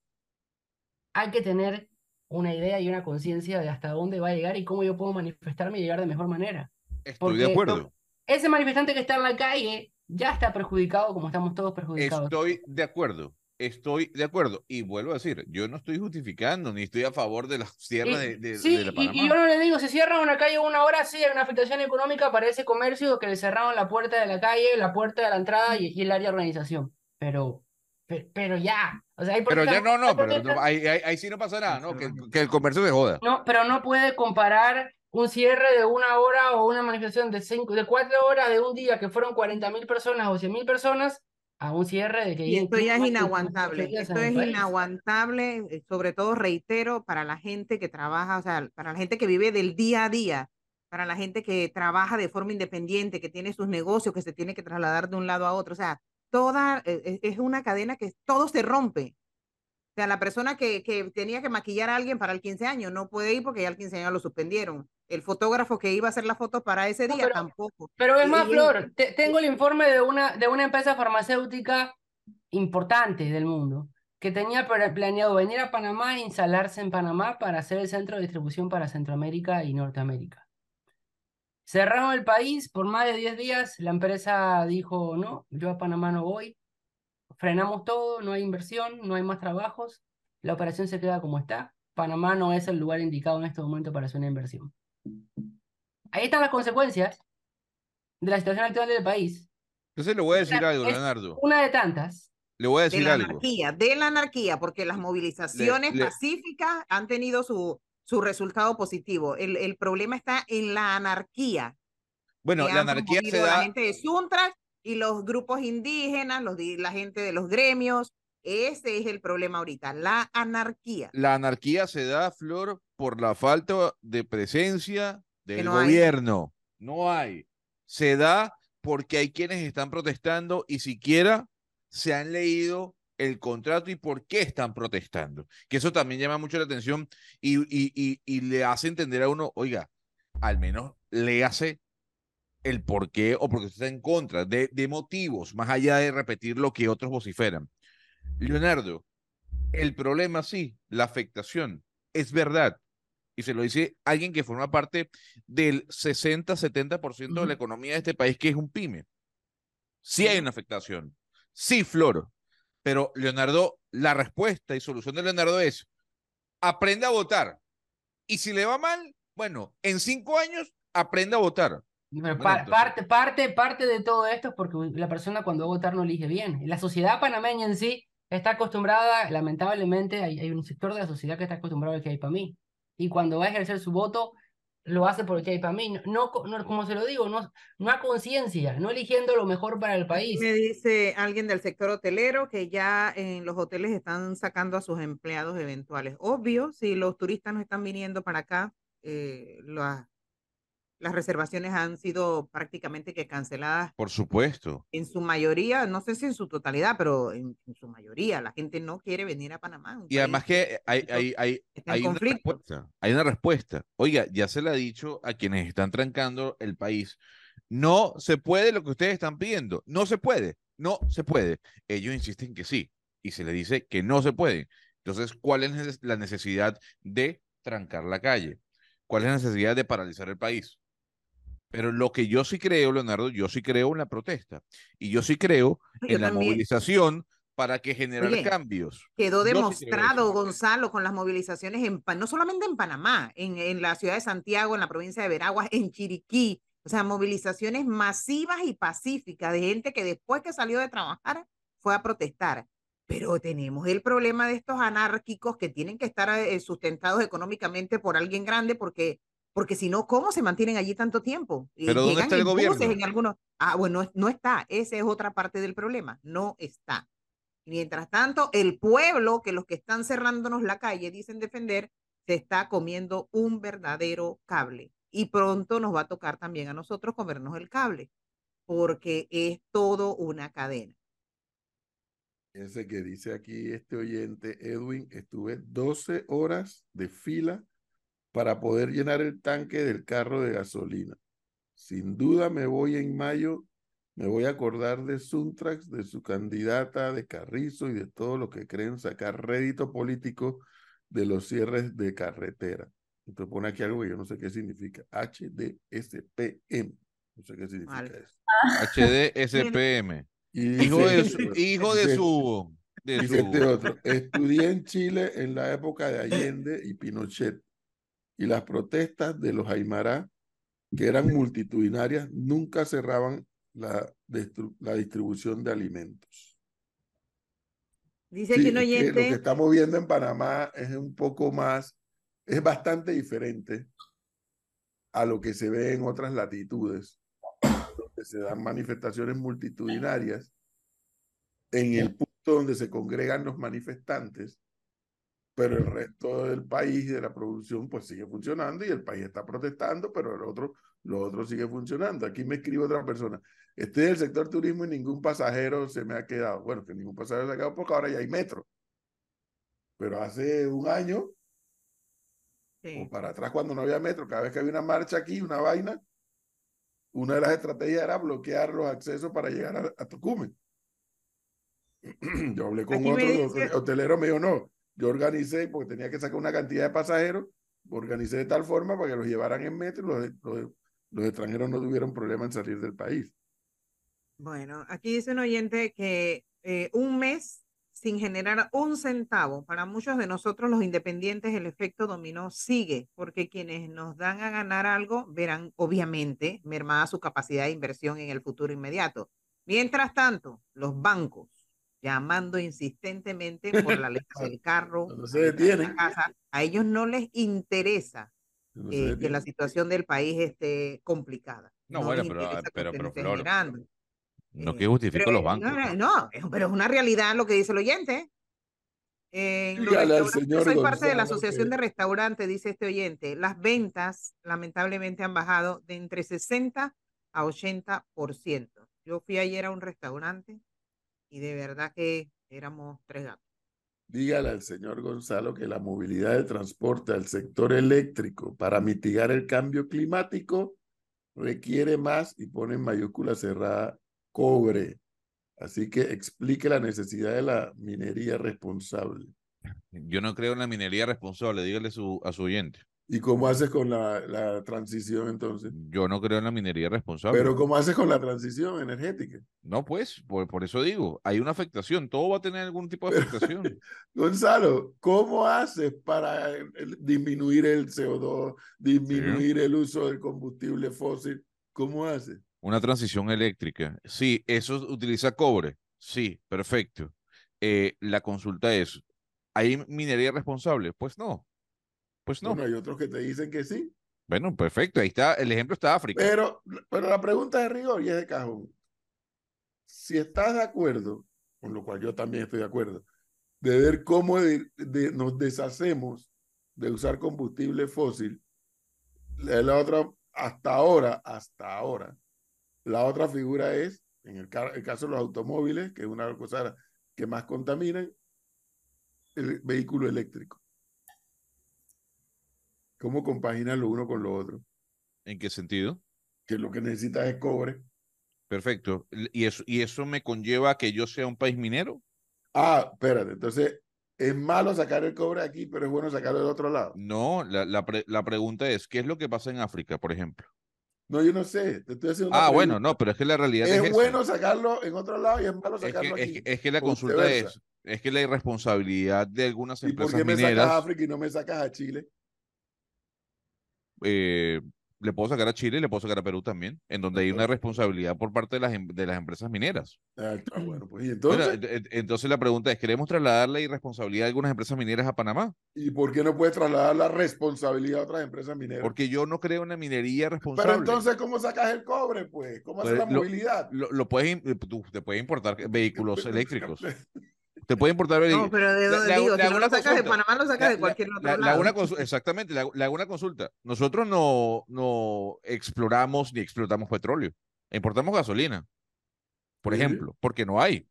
hay que tener una idea y una conciencia de hasta dónde va a llegar y cómo yo puedo manifestarme y llegar de mejor manera. Estoy de acuerdo. Ese manifestante que está en la calle ya está perjudicado como estamos todos perjudicados. Estoy de acuerdo. Estoy de acuerdo. Y vuelvo a decir, yo no estoy justificando ni estoy a favor de las Y- sierras de, de- sí, de la y- Panamá. y, yo no le digo, si cierran una calle una hora, sí hay una afectación económica para ese comercio que le cerraron la puerta de la calle, la puerta de la entrada y, y el área de organización. Pero, pe- pero, ya. O sea, hay Pero ya no, no, pero no, ahí, ahí- ahí sí no pasa nada, ¿no? Que, que el comercio se joda. No, pero no puede comparar un cierre de una hora o una manifestación de cinco, de cuatro horas de un día que fueron 40 mil personas o 100 mil personas a un cierre de que Y esto ya 15 es inaguantable. 18 días Esto es país. inaguantable, eh, sobre todo reitero, para la gente que trabaja, o sea, para la gente que vive del día a día, para la gente que trabaja de forma independiente, que tiene sus negocios, que se tiene que trasladar de un lado a otro. O sea, toda, eh, eh, es una cadena que todo se rompe. O sea, la persona que, que tenía que maquillar a alguien para el 15 años no puede ir porque ya el 15 años lo suspendieron. El fotógrafo que iba a hacer la foto para ese No, día pero- tampoco. Pero es más, y- Flor, te- tengo el informe de una, de una empresa farmacéutica importante del mundo que tenía pla- planeado venir a Panamá e instalarse en Panamá para hacer el centro de distribución para Centroamérica y Norteamérica. Cerraron el país por más de 10 días, la empresa dijo, no, yo a Panamá no voy, frenamos todo, no hay inversión, no hay más trabajos, la operación se queda como está, Panamá no es el lugar indicado en este momento para hacer una inversión. Ahí están las consecuencias de la situación actual del país. Entonces le voy a decir Esta algo, Leonardo. Una de tantas. Le voy a de decir la algo. anarquía, de la anarquía, porque las movilizaciones le- pacíficas han tenido su, su resultado positivo. El, el problema está en la anarquía. Bueno, la anarquía se promovido la da. gente de Suntra y los grupos indígenas, los, la gente de los gremios. Ese es el problema ahorita, la anarquía. La anarquía se da, Flor, por la falta de presencia del no hay. gobierno. No hay. Se da porque hay quienes están protestando y siquiera se han leído el contrato y por qué están protestando. Que eso también llama mucho la atención y, y, y, y le hace entender a uno, oiga, al menos le hace el por qué o porque usted está en contra de, de motivos, más allá de repetir lo que otros vociferan. Leonardo, el problema sí, la afectación, es verdad. Y se lo dice alguien que forma parte del 60-70% de Ujú. la economía de este país, que es un pyme. Sí hay una afectación. Sí, Flor. Pero, Leonardo, la respuesta y solución de Leonardo es, aprende a votar. Y si le va mal, bueno, en cinco años, aprende a votar. Pero parte, parte, parte de todo esto es porque la persona cuando va a votar no elige bien. La sociedad panameña en sí está acostumbrada, lamentablemente, hay, hay un sector de la sociedad que está acostumbrado al que hay para mí. Y cuando va a ejercer su voto, lo hace por el que hay para mí. No, no, co- no, como se lo digo, no, no a conciencia, no eligiendo lo mejor para el país. me dice alguien del sector hotelero que ya en los hoteles están sacando a sus empleados eventuales. Obvio, si los turistas no están viniendo para acá, eh, la- las reservaciones han sido prácticamente que canceladas Por supuesto. en su mayoría, no sé si en su totalidad, pero en, en su mayoría. La gente no quiere venir a Panamá. Y además que hay, poquito- hay, hay, en hay una respuesta. Hay una respuesta. Oiga, ya se le ha dicho a quienes están trancando el país. No se puede lo que ustedes están pidiendo. No se puede. No se puede. Ellos insisten que sí. Y se le dice que no se puede. Entonces, ¿cuál es la necesidad de trancar la calle? ¿Cuál es la necesidad de paralizar el país? Pero lo que yo sí creo, Leonardo, yo sí creo en la protesta. Y yo sí creo Yo en la movilización para que generar Oye, cambios. Quedó sí demostrado. Gonzalo, con las movilizaciones, en, no solamente en Panamá, en, en la ciudad de Santiago, en la provincia de Veraguas, en Chiriquí, o sea, movilizaciones masivas y pacíficas de gente que después que salió de trabajar fue a protestar. Pero tenemos el problema de estos anárquicos que tienen que estar eh, sustentados económicamente por alguien grande porque, porque si no, ¿cómo se mantienen allí tanto tiempo? Y ¿Pero dónde llegan está el en buses gobierno? en algunos. Ah, bueno, no está. Esa es otra parte del problema. No está. Mientras tanto, el pueblo, que los que están cerrándonos la calle dicen defender, se está comiendo un verdadero cable. Y pronto nos va a tocar también a nosotros comernos el cable, porque es todo una cadena. Ese que dice aquí este oyente, Edwin, estuve 12 horas de fila para poder llenar el tanque del carro de gasolina. Sin duda me voy en mayo, me voy a acordar de Suntrax, de su candidata, de Carrizo y de todo lo que creen sacar rédito político de los cierres de carretera. Entonces pone aquí algo que yo no sé qué significa. HDSPM. No sé qué significa Vale. eso. HDSPM. Y Hijo de su, hijo de su, de Dice este otro, estudié en Chile en la época de Allende y Pinochet y las protestas de los Aymará, que eran multitudinarias, nunca cerraban la, distribución de alimentos. Dice Sí, aquí un es que lo que oyente, estamos viendo en Panamá es un poco más, es bastante diferente a lo que se ve en otras latitudes, donde se dan manifestaciones multitudinarias en el punto donde se congregan los manifestantes, pero el resto del país y de la producción pues sigue funcionando y el país está protestando, pero el otro, lo otro sigue funcionando. Aquí me escribe otra persona, estoy en el sector turismo y ningún pasajero se me ha quedado. Bueno, que ningún pasajero se ha quedado porque ahora ya hay metro. Pero hace un año sí, o para atrás cuando no había metro, cada vez que había una marcha aquí, una vaina, una de las estrategias era bloquear los accesos para llegar a, a Tocumen. Yo hablé con Aquí me otro dice- hotelero, me dijo, no, yo organicé, porque tenía que sacar una cantidad de pasajeros, organicé de tal forma para que los llevaran en metro y los, los, extranjeros no tuvieran problema en salir del país. Bueno, aquí dice un oyente que eh, un mes sin generar un centavo, para muchos de nosotros los independientes el efecto dominó sigue, porque quienes nos dan a ganar algo verán obviamente mermada su capacidad de inversión en el futuro inmediato. Mientras tanto, los bancos llamando insistentemente por la letra del carro, No se de la casa, a ellos no les interesa No eh, que la situación del país esté complicada. No, bueno, les pero, que pero, usted pero, no Flor. No Eh, que justifico pero, los eh, bancos. No, no, no, pero es una realidad lo que dice el oyente. Restaurantes, señor soy parte de la Asociación que- de Restaurantes, dice este oyente. Las ventas lamentablemente han bajado de entre 60 a 80%. Yo fui ayer a un restaurante y de verdad que éramos tres gatos. Dígale al señor Gonzalo que la movilidad de transporte al sector eléctrico para mitigar el cambio climático requiere más, y pone en mayúscula cerrada, cobre. Así que explique la necesidad de la minería responsable. Yo no creo en la minería responsable, dígale su, a su oyente. ¿Y cómo haces con la, la transición entonces? Yo no creo en la minería responsable. Pero ¿cómo haces con la transición energética? No, pues, por, por eso digo, hay una afectación, todo va a tener algún tipo de afectación. Gonzalo, ¿cómo haces para eh, disminuir el CO2, disminuir el uso del combustible fósil? ¿Cómo haces? Una transición eléctrica. Sí, eso utiliza cobre. Sí, perfecto. Eh, la consulta es, ¿hay minería responsable? Pues no. Pues no. Bueno, hay otros que te dicen que sí, Bueno, perfecto. Ahí está, el ejemplo está África. pero, pero la pregunta es de rigor y es de cajón. Si estás de acuerdo, con lo cual yo también estoy de acuerdo, de ver cómo de- de- nos deshacemos de usar combustible fósil, la, la otra, hasta ahora, hasta ahora, la otra figura es, en el, ca- el caso de los automóviles, que es una de las cosas que más contaminan, el vehículo eléctrico. ¿Cómo compaginan lo uno con lo otro? ¿En qué sentido? Que lo que necesitas es cobre. Perfecto. ¿Y eso, y eso me conlleva a que yo sea un país minero? Ah, espérate, entonces es malo sacar el cobre aquí, pero es bueno sacarlo del otro lado. No, la, la, pre- la pregunta es, ¿qué es lo que pasa en África, por ejemplo? No, yo no sé, te estoy haciendo una Ah, bueno, no, pero es que la realidad es, Es bueno sacarlo en otro lado y es malo Es que, sacarlo es aquí. que- es que la consulta es, es que la irresponsabilidad de algunas ¿Y por empresas qué me sacas mineras, a África y no me sacas a Chile? Eh, le puedo sacar a Chile y le puedo sacar a Perú también, en donde hay una responsabilidad por parte de las, em- de las empresas mineras. Ah, bueno, pues y entonces, ent- ent- entonces la pregunta es, ¿queremos trasladar la irresponsabilidad de algunas empresas mineras a Panamá? ¿y por qué no puedes trasladar la responsabilidad a otras empresas mineras? Porque yo no creo en la minería responsable. Pero entonces, ¿cómo sacas el cobre, pues? ¿Cómo haces Pues, la movilidad? Lo, lo puedes, tú te puede importar vehículos eléctricos. Te puede importar vehículos. No, pero de hago- digo, le si no lo sacas de. Panamá, lo sacas de cualquier otro lado. una exactamente, le hago, una consulta. Nosotros no, no exploramos ni explotamos petróleo. Importamos gasolina, por Sí. ejemplo, porque no hay.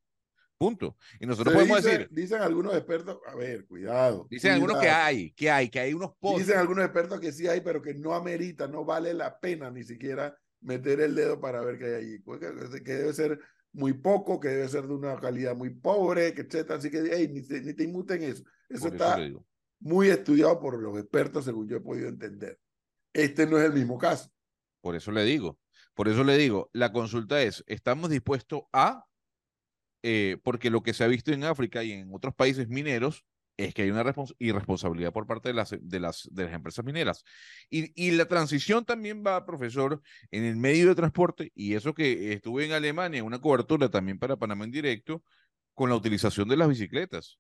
Punto. Y nosotros Se podemos dice- decir, Dicen algunos expertos, a ver, cuidado. dicen algunos que hay, que hay, que hay unos pozos. Dicen algunos expertos que sí hay, pero que no amerita, no vale la pena ni siquiera meter el dedo para ver qué hay allí. Que, que debe ser muy poco, que debe ser de una calidad muy pobre, que etcétera. Así que, hey, ni, te- ni te inmuten eso. Eso está muy estudiado por los expertos, según yo he podido entender. Este no es el mismo caso. Por eso le digo. Por eso le digo, la consulta es, ¿estamos dispuestos a? eh, porque lo que se ha visto en África y en otros países mineros es que hay una respons- irresponsabilidad por parte de las, de las, de las empresas mineras. Y, y la transición también va, profesor, en el medio de transporte, y eso que estuve en Alemania, una cobertura también para Panamá en directo, con la utilización de las bicicletas.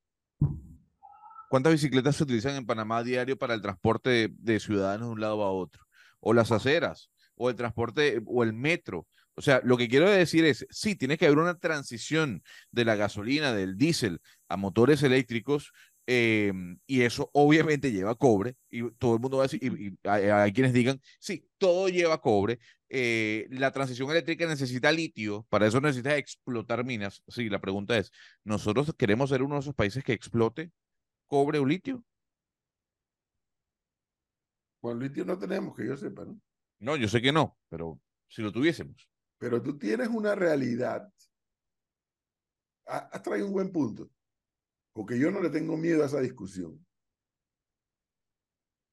¿Cuántas bicicletas se utilizan en Panamá a diario para el transporte de, de ciudadanos de un lado a otro? O las aceras, o el transporte, o el metro. O sea, lo que quiero decir es, sí, tiene que haber una transición de la gasolina, del diésel, a motores eléctricos, eh, y eso obviamente lleva cobre, y todo el mundo va a decir, y, y hay, hay quienes digan, sí, todo lleva cobre, eh, la transición eléctrica necesita litio, para eso necesita explotar minas. Sí, la pregunta es, ¿nosotros queremos ser uno de esos países que explote cobre o litio? Con litio no tenemos, que yo sepa, ¿no? No, yo sé que no, pero si lo tuviésemos. Pero tú tienes una realidad. Ha- Has traído un buen punto, porque yo no le tengo miedo a esa discusión.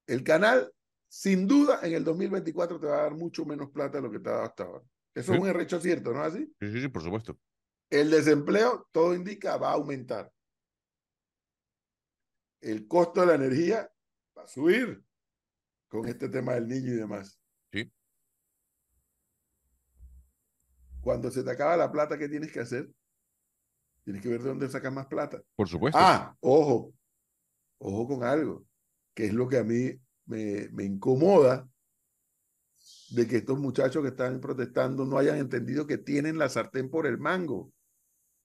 El canal, sin duda, en el 2024 te va a dar mucho menos plata de lo que te ha dado hasta ahora. Eso Sí. es un hecho cierto, ¿no es así? Sí, sí, sí, por supuesto. El desempleo, todo indica, va a aumentar. El costo de la energía va a subir con este tema del niño y demás. Sí. Cuando se te acaba la plata, ¿qué tienes que hacer? Tienes que ver de dónde sacas más plata. Por supuesto. Ah, ojo, ojo con algo, que es lo que a mí me, me incomoda de que estos muchachos que están protestando no hayan entendido que tienen la sartén por el mango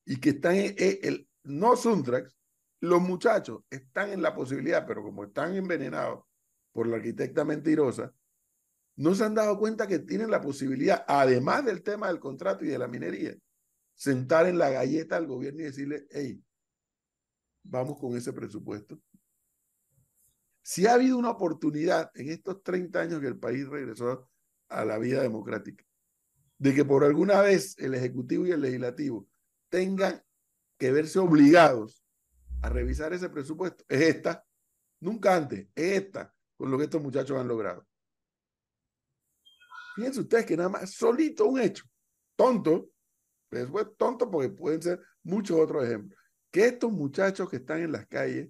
y que están en, en el, no Suntrax, los muchachos están en la posibilidad, pero como están envenenados por la arquitecta mentirosa, no se han dado cuenta que tienen la posibilidad, además del tema del contrato y de la minería, sentar en la galleta al gobierno y decirle, hey, vamos con ese presupuesto. Si ha habido una oportunidad en estos 30 años que el país regresó a la vida democrática, de que por alguna vez el Ejecutivo y el Legislativo tengan que verse obligados a revisar ese presupuesto, es esta, nunca antes, es esta, con lo que estos muchachos han logrado. Fíjense ustedes que nada más, solito un hecho, tonto, después tonto porque pueden ser muchos otros ejemplos, que estos muchachos que están en las calles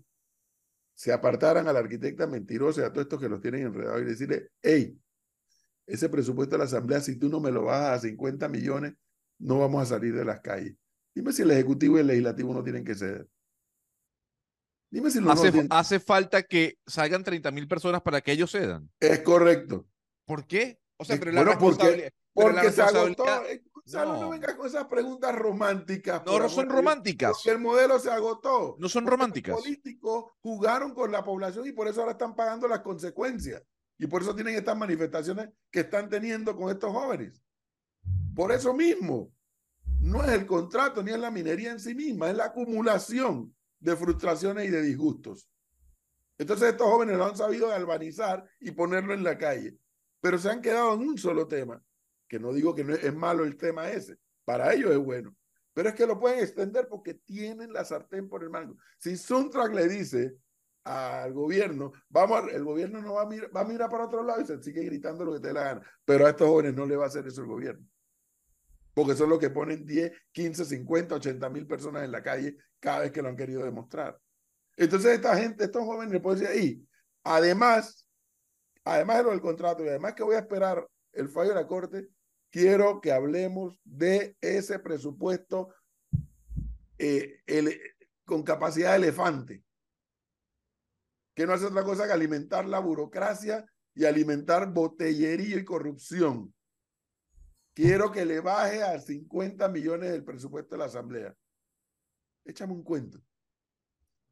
se apartaran a la arquitecta mentirosa y a todos estos que los tienen enredados y decirle, hey, ese presupuesto de la Asamblea, si tú no me lo bajas a 50 millones, no vamos a salir de las calles. Dime si el Ejecutivo y el Legislativo no tienen que ceder. Dime si hace, hace falta que salgan 30 mil personas para que ellos cedan. Es correcto. ¿Por qué? O sea, pero la responsabilidad. Porque, se agotó. No. no venga con esas preguntas románticas. No, no son románticas. Porque el modelo se agotó. No son románticas. Los políticos jugaron con la población y por eso ahora están pagando las consecuencias. Y por eso tienen estas manifestaciones que están teniendo con estos jóvenes. Por eso mismo, no es el contrato ni es la minería en sí misma, es la acumulación de frustraciones y de disgustos. Entonces estos jóvenes lo han sabido galvanizar y ponerlo en la calle, pero se han quedado en un solo tema, que no digo que no es, malo el tema ese, para ellos es bueno, pero es que lo pueden extender porque tienen la sartén por el mango. Si Suntrack le dice al gobierno, vamos, el gobierno no va a, mirar, va a mirar para otro lado y se sigue gritando lo que te dé la gana, pero a estos jóvenes no le va a hacer eso el gobierno porque son los que ponen 10, 15, 50, 80 mil personas en la calle cada vez que lo han querido demostrar. Entonces esta gente, estos jóvenes le pueden decir, y además, además de lo del contrato y además que voy a esperar el fallo de la Corte, quiero que hablemos de ese presupuesto eh, con capacidad de elefante, que no hace otra cosa que alimentar la burocracia y alimentar botellería y corrupción. Quiero que le baje a 50 millones del presupuesto de la Asamblea. Échame un cuento.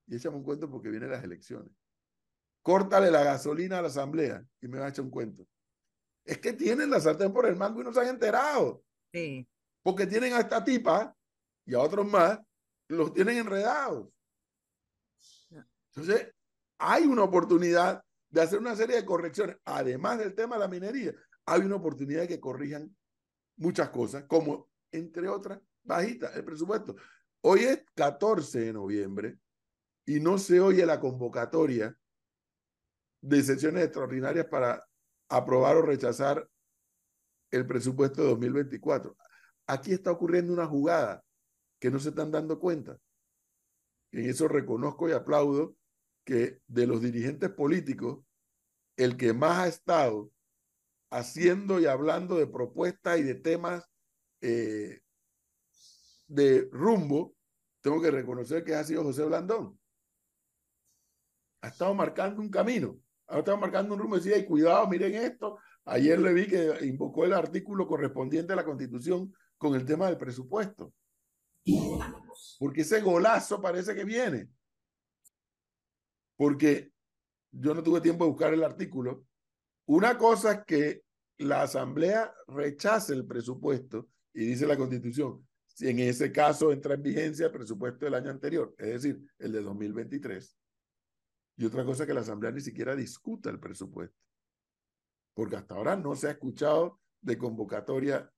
Y échame un cuento porque vienen las elecciones. Córtale la gasolina a la Asamblea y me va a echar un cuento. Es que tienen la sartén por el mango y no se han enterado. Sí. Porque tienen a esta tipa y a otros más, los tienen enredados. Entonces, hay una oportunidad de hacer una serie de correcciones. Además del tema de la minería, hay una oportunidad de que corrijan muchas cosas, como entre otras, bajita el presupuesto. Hoy es 14 de noviembre y no se oye la convocatoria de sesiones extraordinarias para aprobar o rechazar el presupuesto de 2024. Aquí está ocurriendo una jugada que no se están dando cuenta. En eso reconozco y aplaudo que de los dirigentes políticos, el que más ha estado haciendo y hablando de propuestas y de temas eh, de rumbo, tengo que reconocer que ha sido José Blandón. Ha estado marcando un camino, ha estado marcando un rumbo. Decía, y cuidado, miren esto. Ayer le vi que invocó el artículo correspondiente a la Constitución con el tema del presupuesto. Porque ese golazo parece que viene. Porque yo no tuve tiempo de buscar el artículo, una cosa es que la Asamblea rechace el presupuesto y dice la Constitución, si en ese caso entra en vigencia el presupuesto del año anterior, es decir, el de 2023. Y otra cosa es que la Asamblea ni siquiera discuta el presupuesto, porque hasta ahora no se ha escuchado de convocatoria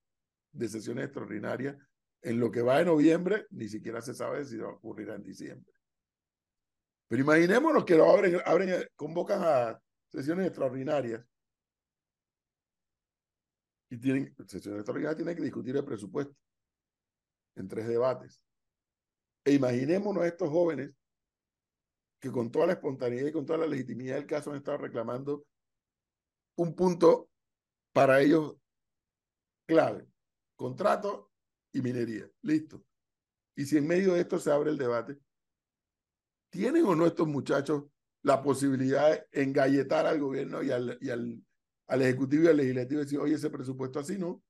de sesiones extraordinarias. En lo que va de noviembre, ni siquiera se sabe si va a ocurrir en diciembre. Pero imaginémonos que lo abren, abren, convocan a sesiones extraordinarias y tienen, sesiones extraordinarias tienen que discutir el presupuesto en tres debates. E imaginémonos a estos jóvenes que con toda la espontaneidad y con toda la legitimidad del caso han estado reclamando un punto para ellos clave, contrato y minería. Listo. Y si en medio de esto se abre el debate, ¿tienen o no estos muchachos la posibilidad de engalletar al gobierno y al, y al al Ejecutivo y al Legislativo decir, oye, ese presupuesto así no.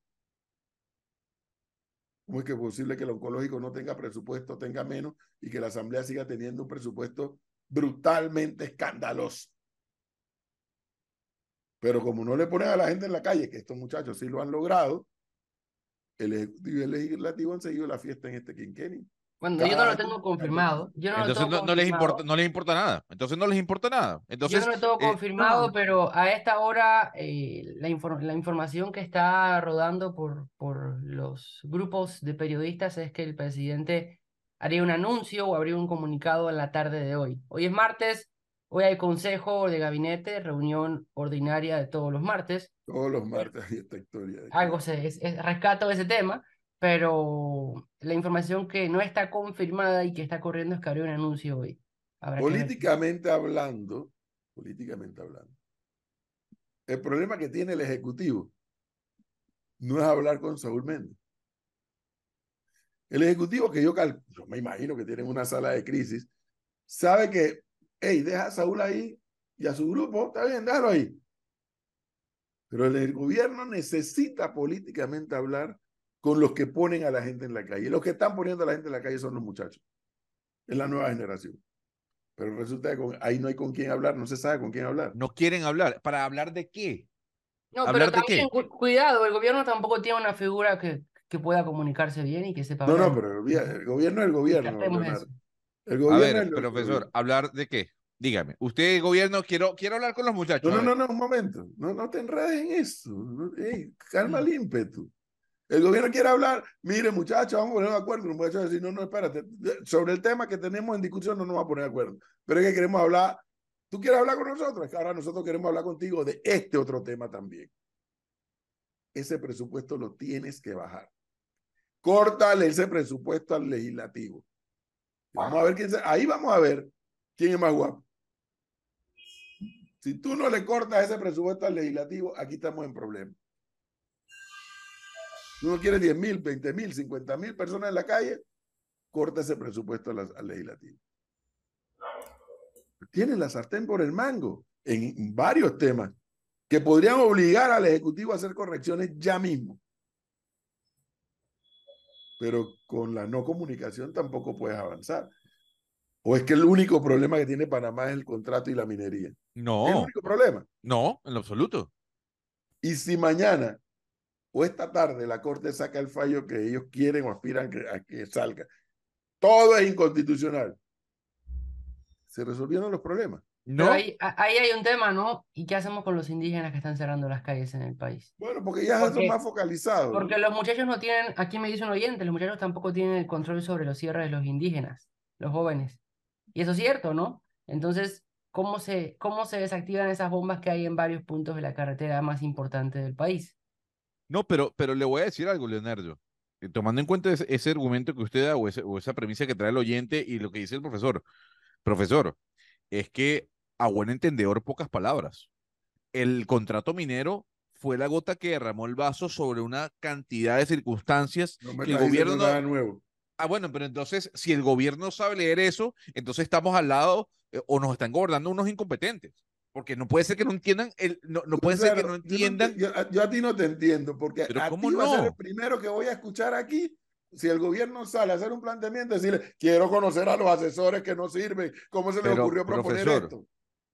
¿Cómo es que es posible que el oncológico no tenga presupuesto, tenga menos y que la Asamblea siga teniendo un presupuesto brutalmente escandaloso? Pero como no le ponen a la gente en la calle, que estos muchachos sí lo han logrado, el Ejecutivo y el Legislativo han seguido la fiesta en este quinquenio. Bueno, yo no Cada lo tengo confirmado. Yo no lo Entonces tengo no, no les importa, no les importa nada. Entonces no les importa nada. Entonces, Yo no lo tengo eh, confirmado, no. pero a esta hora eh, la, infor- la información que está rodando por, por los grupos de periodistas es que el presidente haría un anuncio o habría un comunicado en la tarde de hoy. Hoy es martes, hoy hay consejo de gabinete, reunión ordinaria de todos los martes. Todos los martes hay esta historia. Algo se es- es- rescato ese tema, pero la información que no está confirmada y que está corriendo es que habría un anuncio hoy. Habrá. Políticamente hablando, políticamente hablando, el problema que tiene el Ejecutivo no es hablar con Saúl Méndez. El Ejecutivo que yo, cal- yo me imagino que tiene una sala de crisis, sabe que, hey, deja a Saúl ahí y a su grupo, está bien, déjalo ahí. Pero el gobierno necesita políticamente hablar con los que ponen a la gente en la calle. Los que están poniendo a la gente en la calle son los muchachos. Es la nueva generación. Pero resulta que con- ahí no hay con quién hablar, no se sabe con quién hablar. no quieren hablar. ¿Para hablar de qué? No, ¿Hablar pero de qué? también, cu- cuidado, el gobierno tampoco tiene una figura que, que pueda comunicarse bien y que sepa No, no, pero el, el gobierno es el gobierno. El A gobierno ver, es el profesor, gobierno. ¿hablar de qué? Dígame. Usted, gobierno, quiero, quiero hablar con los muchachos. No, a no, ver. no, no, un momento. No, no te enredes en eso. Calma el ímpetu. El gobierno quiere hablar. Mire, muchachos, vamos a poner de acuerdo. Los muchachos a decir, no, no, espérate. Sobre el tema que tenemos en discusión no nos vamos a poner de acuerdo. Pero es que queremos hablar. Tú quieres hablar con nosotros. Es que ahora nosotros queremos hablar contigo de este otro tema también. Ese presupuesto lo tienes que bajar. Córtale ese presupuesto al legislativo. Vamos a ver quién se- ahí vamos a ver quién es más guapo. Si tú no le cortas ese presupuesto al legislativo, aquí estamos en problemas. Tú no quieres 10 mil, 20 mil, 50 mil personas en la calle, corta ese presupuesto a las- al legislativo. Tienen la sartén por el mango en varios temas que podrían obligar al Ejecutivo a hacer correcciones ya mismo. Pero con la no comunicación tampoco puedes avanzar. ¿O es que el único problema que tiene Panamá es el contrato y la minería? Es el No, único problema. no, en lo absoluto. Y si mañana o esta tarde la Corte saca el fallo que ellos quieren o aspiran que- a que salga, todo es inconstitucional. Se resolvieron los problemas. Pero No, ahí, a- ahí hay un tema, ¿no? ¿Y qué hacemos con los indígenas que están cerrando las calles en el país? Bueno, porque ya son Porque- más focalizados. Porque los muchachos no tienen, aquí me dice un oyente, los muchachos tampoco tienen el control sobre los cierres de los indígenas, los jóvenes. Y eso es cierto, ¿no? Entonces, ¿cómo se, cómo se desactivan esas bombas que hay en varios puntos de la carretera más importante del país? no, pero, pero le voy a decir algo, Leonardo. Eh, Tomando en cuenta ese, ese argumento que usted da o, ese- o esa premisa que trae el oyente y lo que dice el profesor. Profesor, es que a buen entendedor, pocas palabras. El contrato minero fue la gota que derramó el vaso sobre una cantidad de circunstancias No me que el gobierno nada no- nuevo. Ah, bueno, pero entonces, si el gobierno sabe leer eso, entonces estamos al lado eh, o nos están gobernando unos incompetentes. Porque no puede ser que no entiendan, el, no, no puede ser que Claro, no yo entiendan. yo, a- yo a ti no te entiendo, porque Pero a ¿cómo ti va a ser no? el primero que voy a escuchar aquí. Si el gobierno sale a hacer un planteamiento, decirle, quiero conocer a los asesores que no sirven, ¿cómo se les Pero, ocurrió proponer profesor, esto?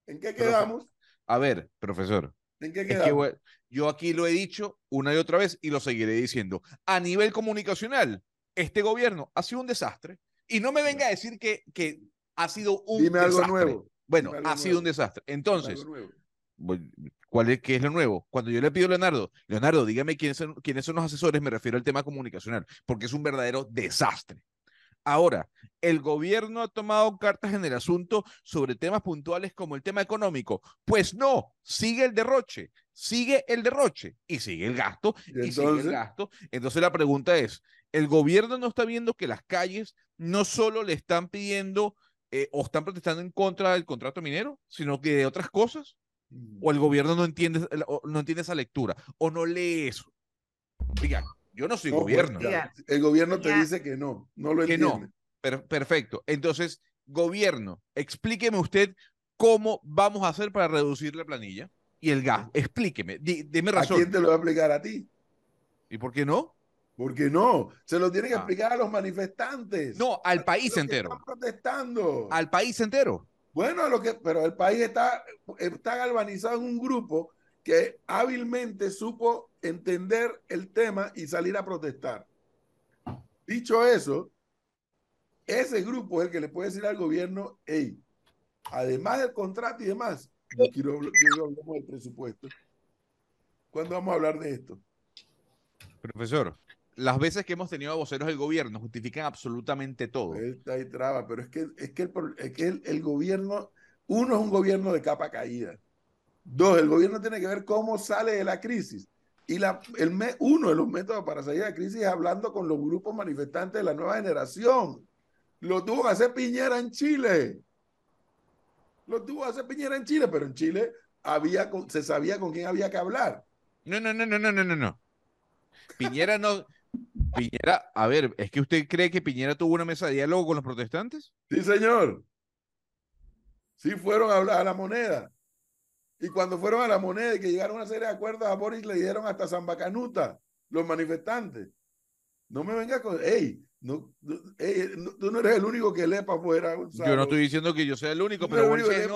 ¿En qué quedamos? A ver, profesor, ¿En qué es que quedamos? yo aquí lo he dicho una y otra vez y lo seguiré diciendo. A nivel comunicacional, este gobierno ha sido un desastre. Y no me venga a decir que, que ha sido un Dime algo desastre. nuevo. Bueno, Dime algo ha sido un desastre. Entonces, algo ¿Cuál es, ¿Qué es lo nuevo? Cuando yo le pido a Leonardo, Leonardo, dígame quiénes son, quiénes son los asesores, me refiero al tema comunicacional, porque es un verdadero desastre. Ahora, el gobierno ha tomado cartas en el asunto sobre temas puntuales como el tema económico. Pues no, sigue el derroche, sigue el derroche y sigue el gasto Y y sigue el entonces, gasto. Entonces la pregunta es, ¿el gobierno no está viendo que las calles no solo le están pidiendo eh, o están protestando en contra del contrato minero, sino que de otras cosas? o el gobierno no entiende, no entiende esa lectura, o no lee eso. Yo no soy no, pues, gobierno. el gobierno te Ya. dice que no, no lo Que no. Per- perfecto. Entonces, gobierno, explíqueme usted cómo vamos a hacer para reducir la planilla y el gas. Explíqueme, di- deme ¿A razón. quién te lo va a explicar a ti? ¿Y por qué no? ¿Por qué no? Se lo tienen que Ah. explicar a los manifestantes. No, al a país los que entero. Están protestando. Al país entero. Bueno, a lo que, pero el país está, está galvanizado en un grupo que hábilmente supo entender el tema y salir a protestar. Dicho eso, ese grupo es el que le puede decir al gobierno, hey, además del contrato y demás, yo quiero, quiero hablar del presupuesto. ¿Cuándo vamos a hablar de esto? Profesor, las veces que hemos tenido a voceros del gobierno justifican absolutamente todo. Está ahí traba, pero es que, es que, el, es que el, el gobierno, uno es un gobierno de capa caída. Dos, el gobierno tiene que ver cómo sale de la crisis. Y la, el, me- uno de los métodos para salir de la crisis es hablando con los grupos manifestantes de la nueva generación. Lo tuvo que hacer Piñera en Chile. Lo tuvo que hacer Piñera en Chile, pero en Chile había, se sabía con quién había que hablar. No, no, no, no, no, no, no, no. Piñera no. Piñera, a ver, ¿es que usted cree que Piñera tuvo una mesa de diálogo con los protestantes? Sí, señor. Sí fueron a hablar a la moneda. Y cuando fueron a la moneda y que llegaron a una serie de acuerdos a Boris le dieron hasta Zambacanuta, los manifestantes. No me venga con, hey, no, no, ey, no- tú no eres el único que lee para afuera. Yo no estoy diciendo que yo sea el único, pero Boris, es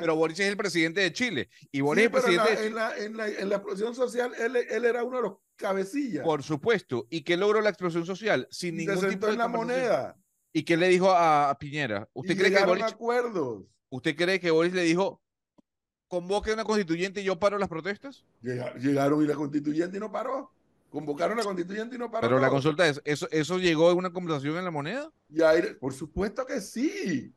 pero Boris es el presidente de Chile. Y Boris Sí, es en presidente la, en, la, en, la, en la explosión social, él, él era uno de los cabecillas. Por supuesto. ¿Y qué logró la explosión social? Sin se ningún tipo de en la conversación. moneda. ¿Y qué le dijo a, a Piñera? Y ¿Usted cree, que Boris, acuerdos. ¿Usted cree que Boris le dijo, convoque una constituyente y yo paro las protestas? Llega- Llegaron y la constituyente y no paró. Convocaron a la constituyente y no paró. Pero la consulta es, ¿eso, ¿eso llegó a una conversación en la moneda? Y ahí, por supuesto que sí.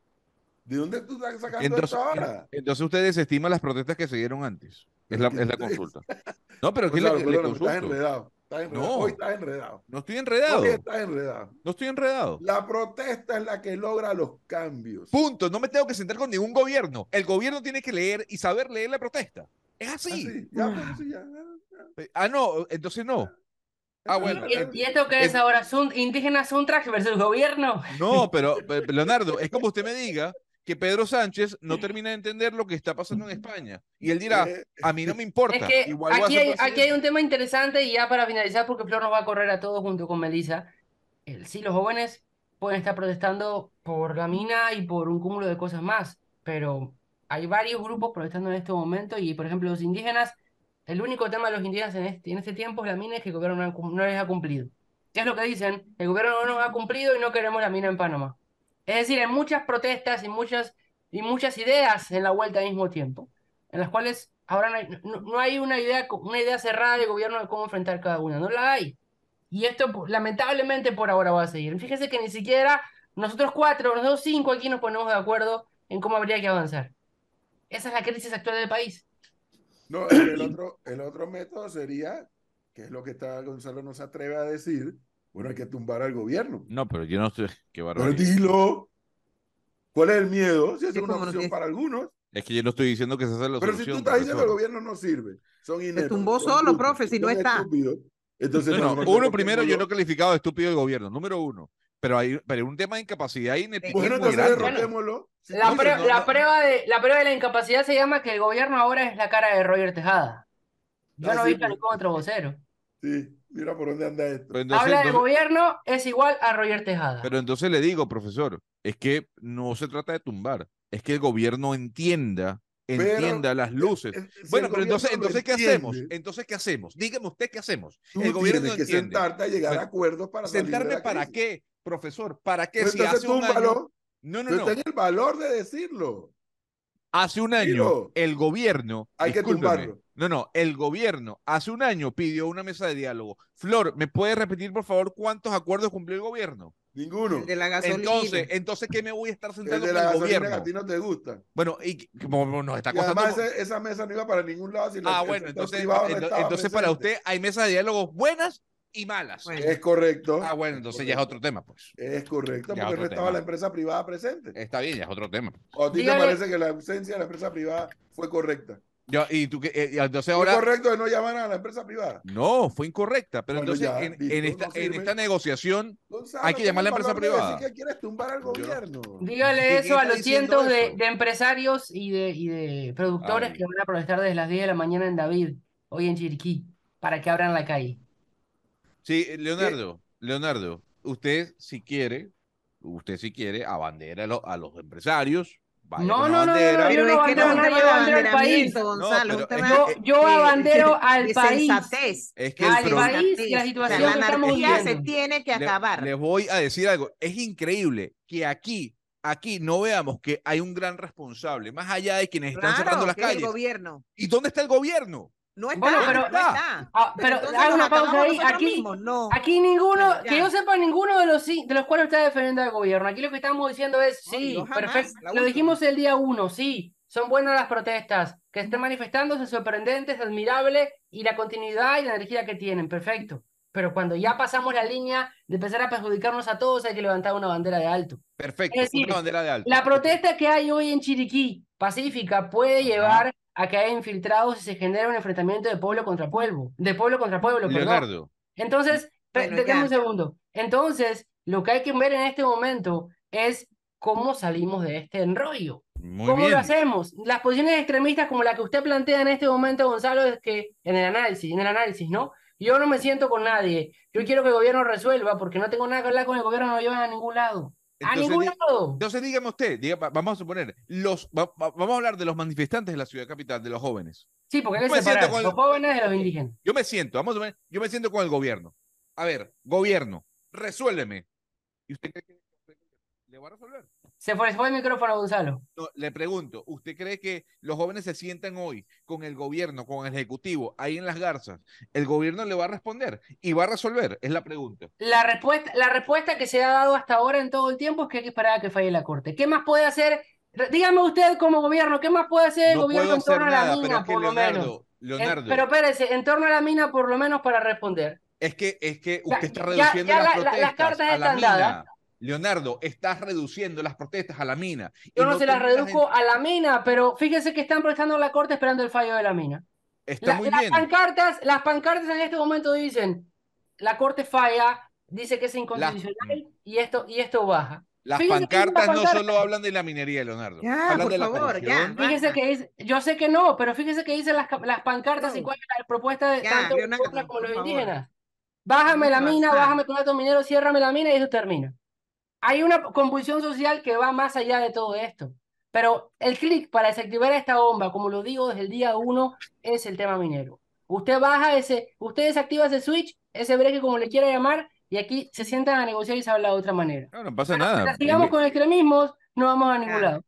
¿De dónde tú estás sacando Entonces, esto ahora? entonces usted desestima las protestas que se dieron antes. Es la, es la consulta. No, pero aquí le, Gonzalo, le estás consulto. Enredado. Estás enredado. No. Hoy estás enredado. No estoy enredado. Hoy estás enredado. No estoy enredado. La protesta es la que logra los cambios. Punto. No me tengo que sentar con ningún gobierno. El gobierno tiene que leer y saber leer la protesta. Es así. Así, ya, pues, ya, ya. Ah, no, entonces no. Ah, bueno. ¿Y, y esto qué es es- ahora? ¿Sun- ¿Indígenas Suntrax versus gobierno? No, pero pe- Leonardo, es como usted me diga que Pedro Sánchez no termina de entender lo que está pasando en España. Y él dirá, Eh, a mí no me importa. Es que igual aquí hay, aquí hay presidente". un tema interesante y ya para finalizar, porque Flor nos va a correr a todos junto con Melissa. El, sí, los jóvenes pueden estar protestando por la mina y por un cúmulo de cosas más, pero hay varios grupos protestando en este momento y, por ejemplo, los indígenas, el único tema de los indígenas en este, en este tiempo es la mina y que el gobierno no, les ha cumplido. ¿Qué es lo que dicen? El gobierno no nos ha cumplido y no queremos la mina en Panamá. Es decir, hay muchas protestas y muchas, y muchas ideas en la vuelta al mismo tiempo, en las cuales ahora no hay, una idea, una idea cerrada del gobierno de cómo enfrentar cada una, no la hay. Y esto po- lamentablemente por ahora va a seguir. Fíjese que ni siquiera nosotros cuatro, nosotros cinco aquí nos ponemos de acuerdo en cómo habría que avanzar. Esa es la crisis actual del país. No, el, otro, el otro método sería, que es lo que está Gonzalo no se atreve a decir, bueno, hay que tumbar al gobierno. No, pero yo no estoy. Qué Pero barbaridad. dilo. ¿Cuál es el miedo? Si es Sí, una opción que- para algunos. Es que yo no estoy diciendo que esa sea la Pero si tú estás diciendo que el gobierno no sirve, son ineptos. tumbó son solo, profe, si no está. estúpidos, Entonces, No, uno primero, yo no he calificado de estúpido el gobierno, número uno. Pero hay, pero hay un tema de incapacidad y Bueno, entonces derrotémoslo. La, prue- prueba de, la prueba de la incapacidad se llama que el gobierno ahora es la cara de Roger Tejada. Yo Ah, no sí, visto pues. ningún otro vocero. Sí, mira por dónde anda esto. Pero entonces, Habla del entonces- gobierno es igual a Roger Tejada. pero entonces le digo, profesor, es que no se trata de tumbar, es que el gobierno entienda, Pero, entienda las luces. eh, bueno, pero entonces, entonces ¿qué hacemos? Entonces, ¿qué hacemos? Dígame usted qué hacemos. Tú el gobierno tienes que entiende. sentarte a llegar Bueno, a acuerdos para salir de ¿Sentarme la para crisis. qué, profesor? ¿Para qué? Pues si entonces hace un año, no, no, Pero no. ten el valor de decirlo. Hace un año, el gobierno. Hay que tumbarlo. No, no, el gobierno hace un año pidió una mesa de diálogo. Flor, ¿me puede repetir, por favor, cuántos acuerdos cumplió el gobierno? Ninguno. El de la gasolina. Entonces, entonces, ¿qué me voy a estar El sentando de con el gasolina que gobierno? a ti no te gusta. Bueno, y como nos está Y costando. además ese- esa mesa no iba para ningún lado. Si Ah, el bueno, entonces, privado no ento- estaba entonces para usted hay mesas de diálogo buenas y malas. Bueno. Es correcto. Ah, bueno, entonces ya es otro tema, pues. Es correcto, Ya porque no estaba tema. la empresa privada presente. Está bien, ya es otro tema. ¿O a ti Dígale- te parece que la ausencia de la empresa privada fue correcta? Yo, y tú que, eh, entonces ¿Fue ahora. correcto de no llamar a la empresa privada? No, fue incorrecta, pero Bueno, entonces ya, en, en esta, no en esta negociación Gonzalo, Hay que llamar a la empresa privada. que quieres tumbar al Yo- gobierno. Dígale ¿Quién eso a los cientos de, de empresarios y de, y de productores Ay. que van a protestar desde las 10 de la mañana en David, hoy en Chiriquí, para que abran la calle. Sí, Leonardo, Leonardo, usted si quiere, usted si quiere, abandera a, lo- a los empresarios. vaya No, no, no, no, no, Pero yo es que no Gonzalo, tema Yo, de- yo de- abandero al país. sensatez. Es que el al país y la situación O sea, que la estamos anarquía se tiene que le- acabar. les voy a decir algo. Es increíble que aquí, aquí no veamos que hay un gran responsable, más allá de quienes están cerrando Claro, las que es el calles. gobierno. ¿Y dónde está el gobierno? No está, Bueno, pero- no está. Ah, Pero hago una pausa ahí. Aquí. No. aquí ninguno, que yo sepa, ninguno de los, de los cuales está defendiendo al gobierno. Aquí lo que estamos diciendo es, sí, perfecto. Lo dijimos el día uno, sí, son buenas las protestas, que estén manifestándose, es sorprendente, es admirable, y la continuidad y la energía que tienen, perfecto. Pero cuando ya pasamos la línea de empezar a perjudicarnos a todos, hay que levantar una bandera de alto. Perfecto, Es decir, una bandera de alto. La protesta que hay hoy en Chiriquí, pacífica, puede Ajá. llevar a que haya infiltrados y se genere un enfrentamiento de pueblo contra pueblo, de pueblo contra pueblo, perdón. Leonardo, Entonces, pe- Bueno, ya. un segundo. Entonces, lo que hay que ver en este momento es cómo salimos de este enrollo. muy ¿Cómo bien. lo hacemos? Las posiciones extremistas como la que usted plantea en este momento, Gonzalo, es que en el análisis, en el análisis, ¿no? Yo no me siento con nadie. Yo quiero que el gobierno resuelva porque no tengo nada que hablar con el gobierno, no llevan a ningún lado. A Entonces, ningún di- lado. Entonces dígame usted, vamos a suponer, los, va- va- vamos a hablar de los manifestantes de la ciudad capital, de los jóvenes. Sí, porque hay que separar con el- los jóvenes de los indígenas. Yo me siento, vamos a suponer, yo me siento con el gobierno. A ver, gobierno, resuélveme. ¿Y usted cree que le va a resolver? Se fue, el micrófono, Gonzalo. No, le pregunto, ¿usted cree que los jóvenes se sientan hoy con el gobierno, con el ejecutivo, ahí en las garzas? ¿El gobierno le va a responder y va a resolver? Es la pregunta. La respuesta, la respuesta que se ha dado hasta ahora en todo el tiempo es que hay que esperar a que falle la Corte. ¿Qué más puede hacer? Dígame usted como gobierno, ¿qué más puede hacer el No gobierno en torno hacer a la nada, pero mina, es que por lo menos? Leonardo, En- Leonardo, pero espérese, en torno a la mina, por lo menos para responder. es que, es que Ya- usted está ya- reduciendo ya las la- la- las protestas cartas a la están dadas. Leonardo, estás reduciendo las protestas a la mina. y Yo no, se las en- reduzco a la mina, pero fíjese que están prestando la Corte esperando el fallo de la mina. Está La- muy las bien. pancartas, las pancartas en este momento dicen, la Corte falla, dice que es inconstitucional y esto y esto baja. Las pancartas no pancarta- solo hablan de la minería, Leonardo. Ya, hablan por de la favor, corrupción. ya. Fíjese que dice, yo sé que no, pero fíjese que dicen las, las pancartas y No. cuál es la propuesta de Ya, tanto los Leonardo, como los favor. indígenas. Bájame la mina, bájame con datos mineros, ciérrame la mina y eso termina. Hay una convulsión social que va más allá de todo esto. Pero el clic para desactivar esta bomba, como lo digo desde el día uno, es el tema minero. Usted baja ese, usted desactiva ese switch, ese break, como le quiera llamar, y aquí se sientan a negociar y se habla de otra manera. No, no pasa nada. sigamos con extremismos, no vamos a ningún Ya. lado.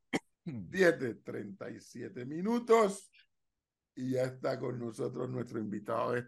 7:37 minutos y ya está con nosotros nuestro invitado de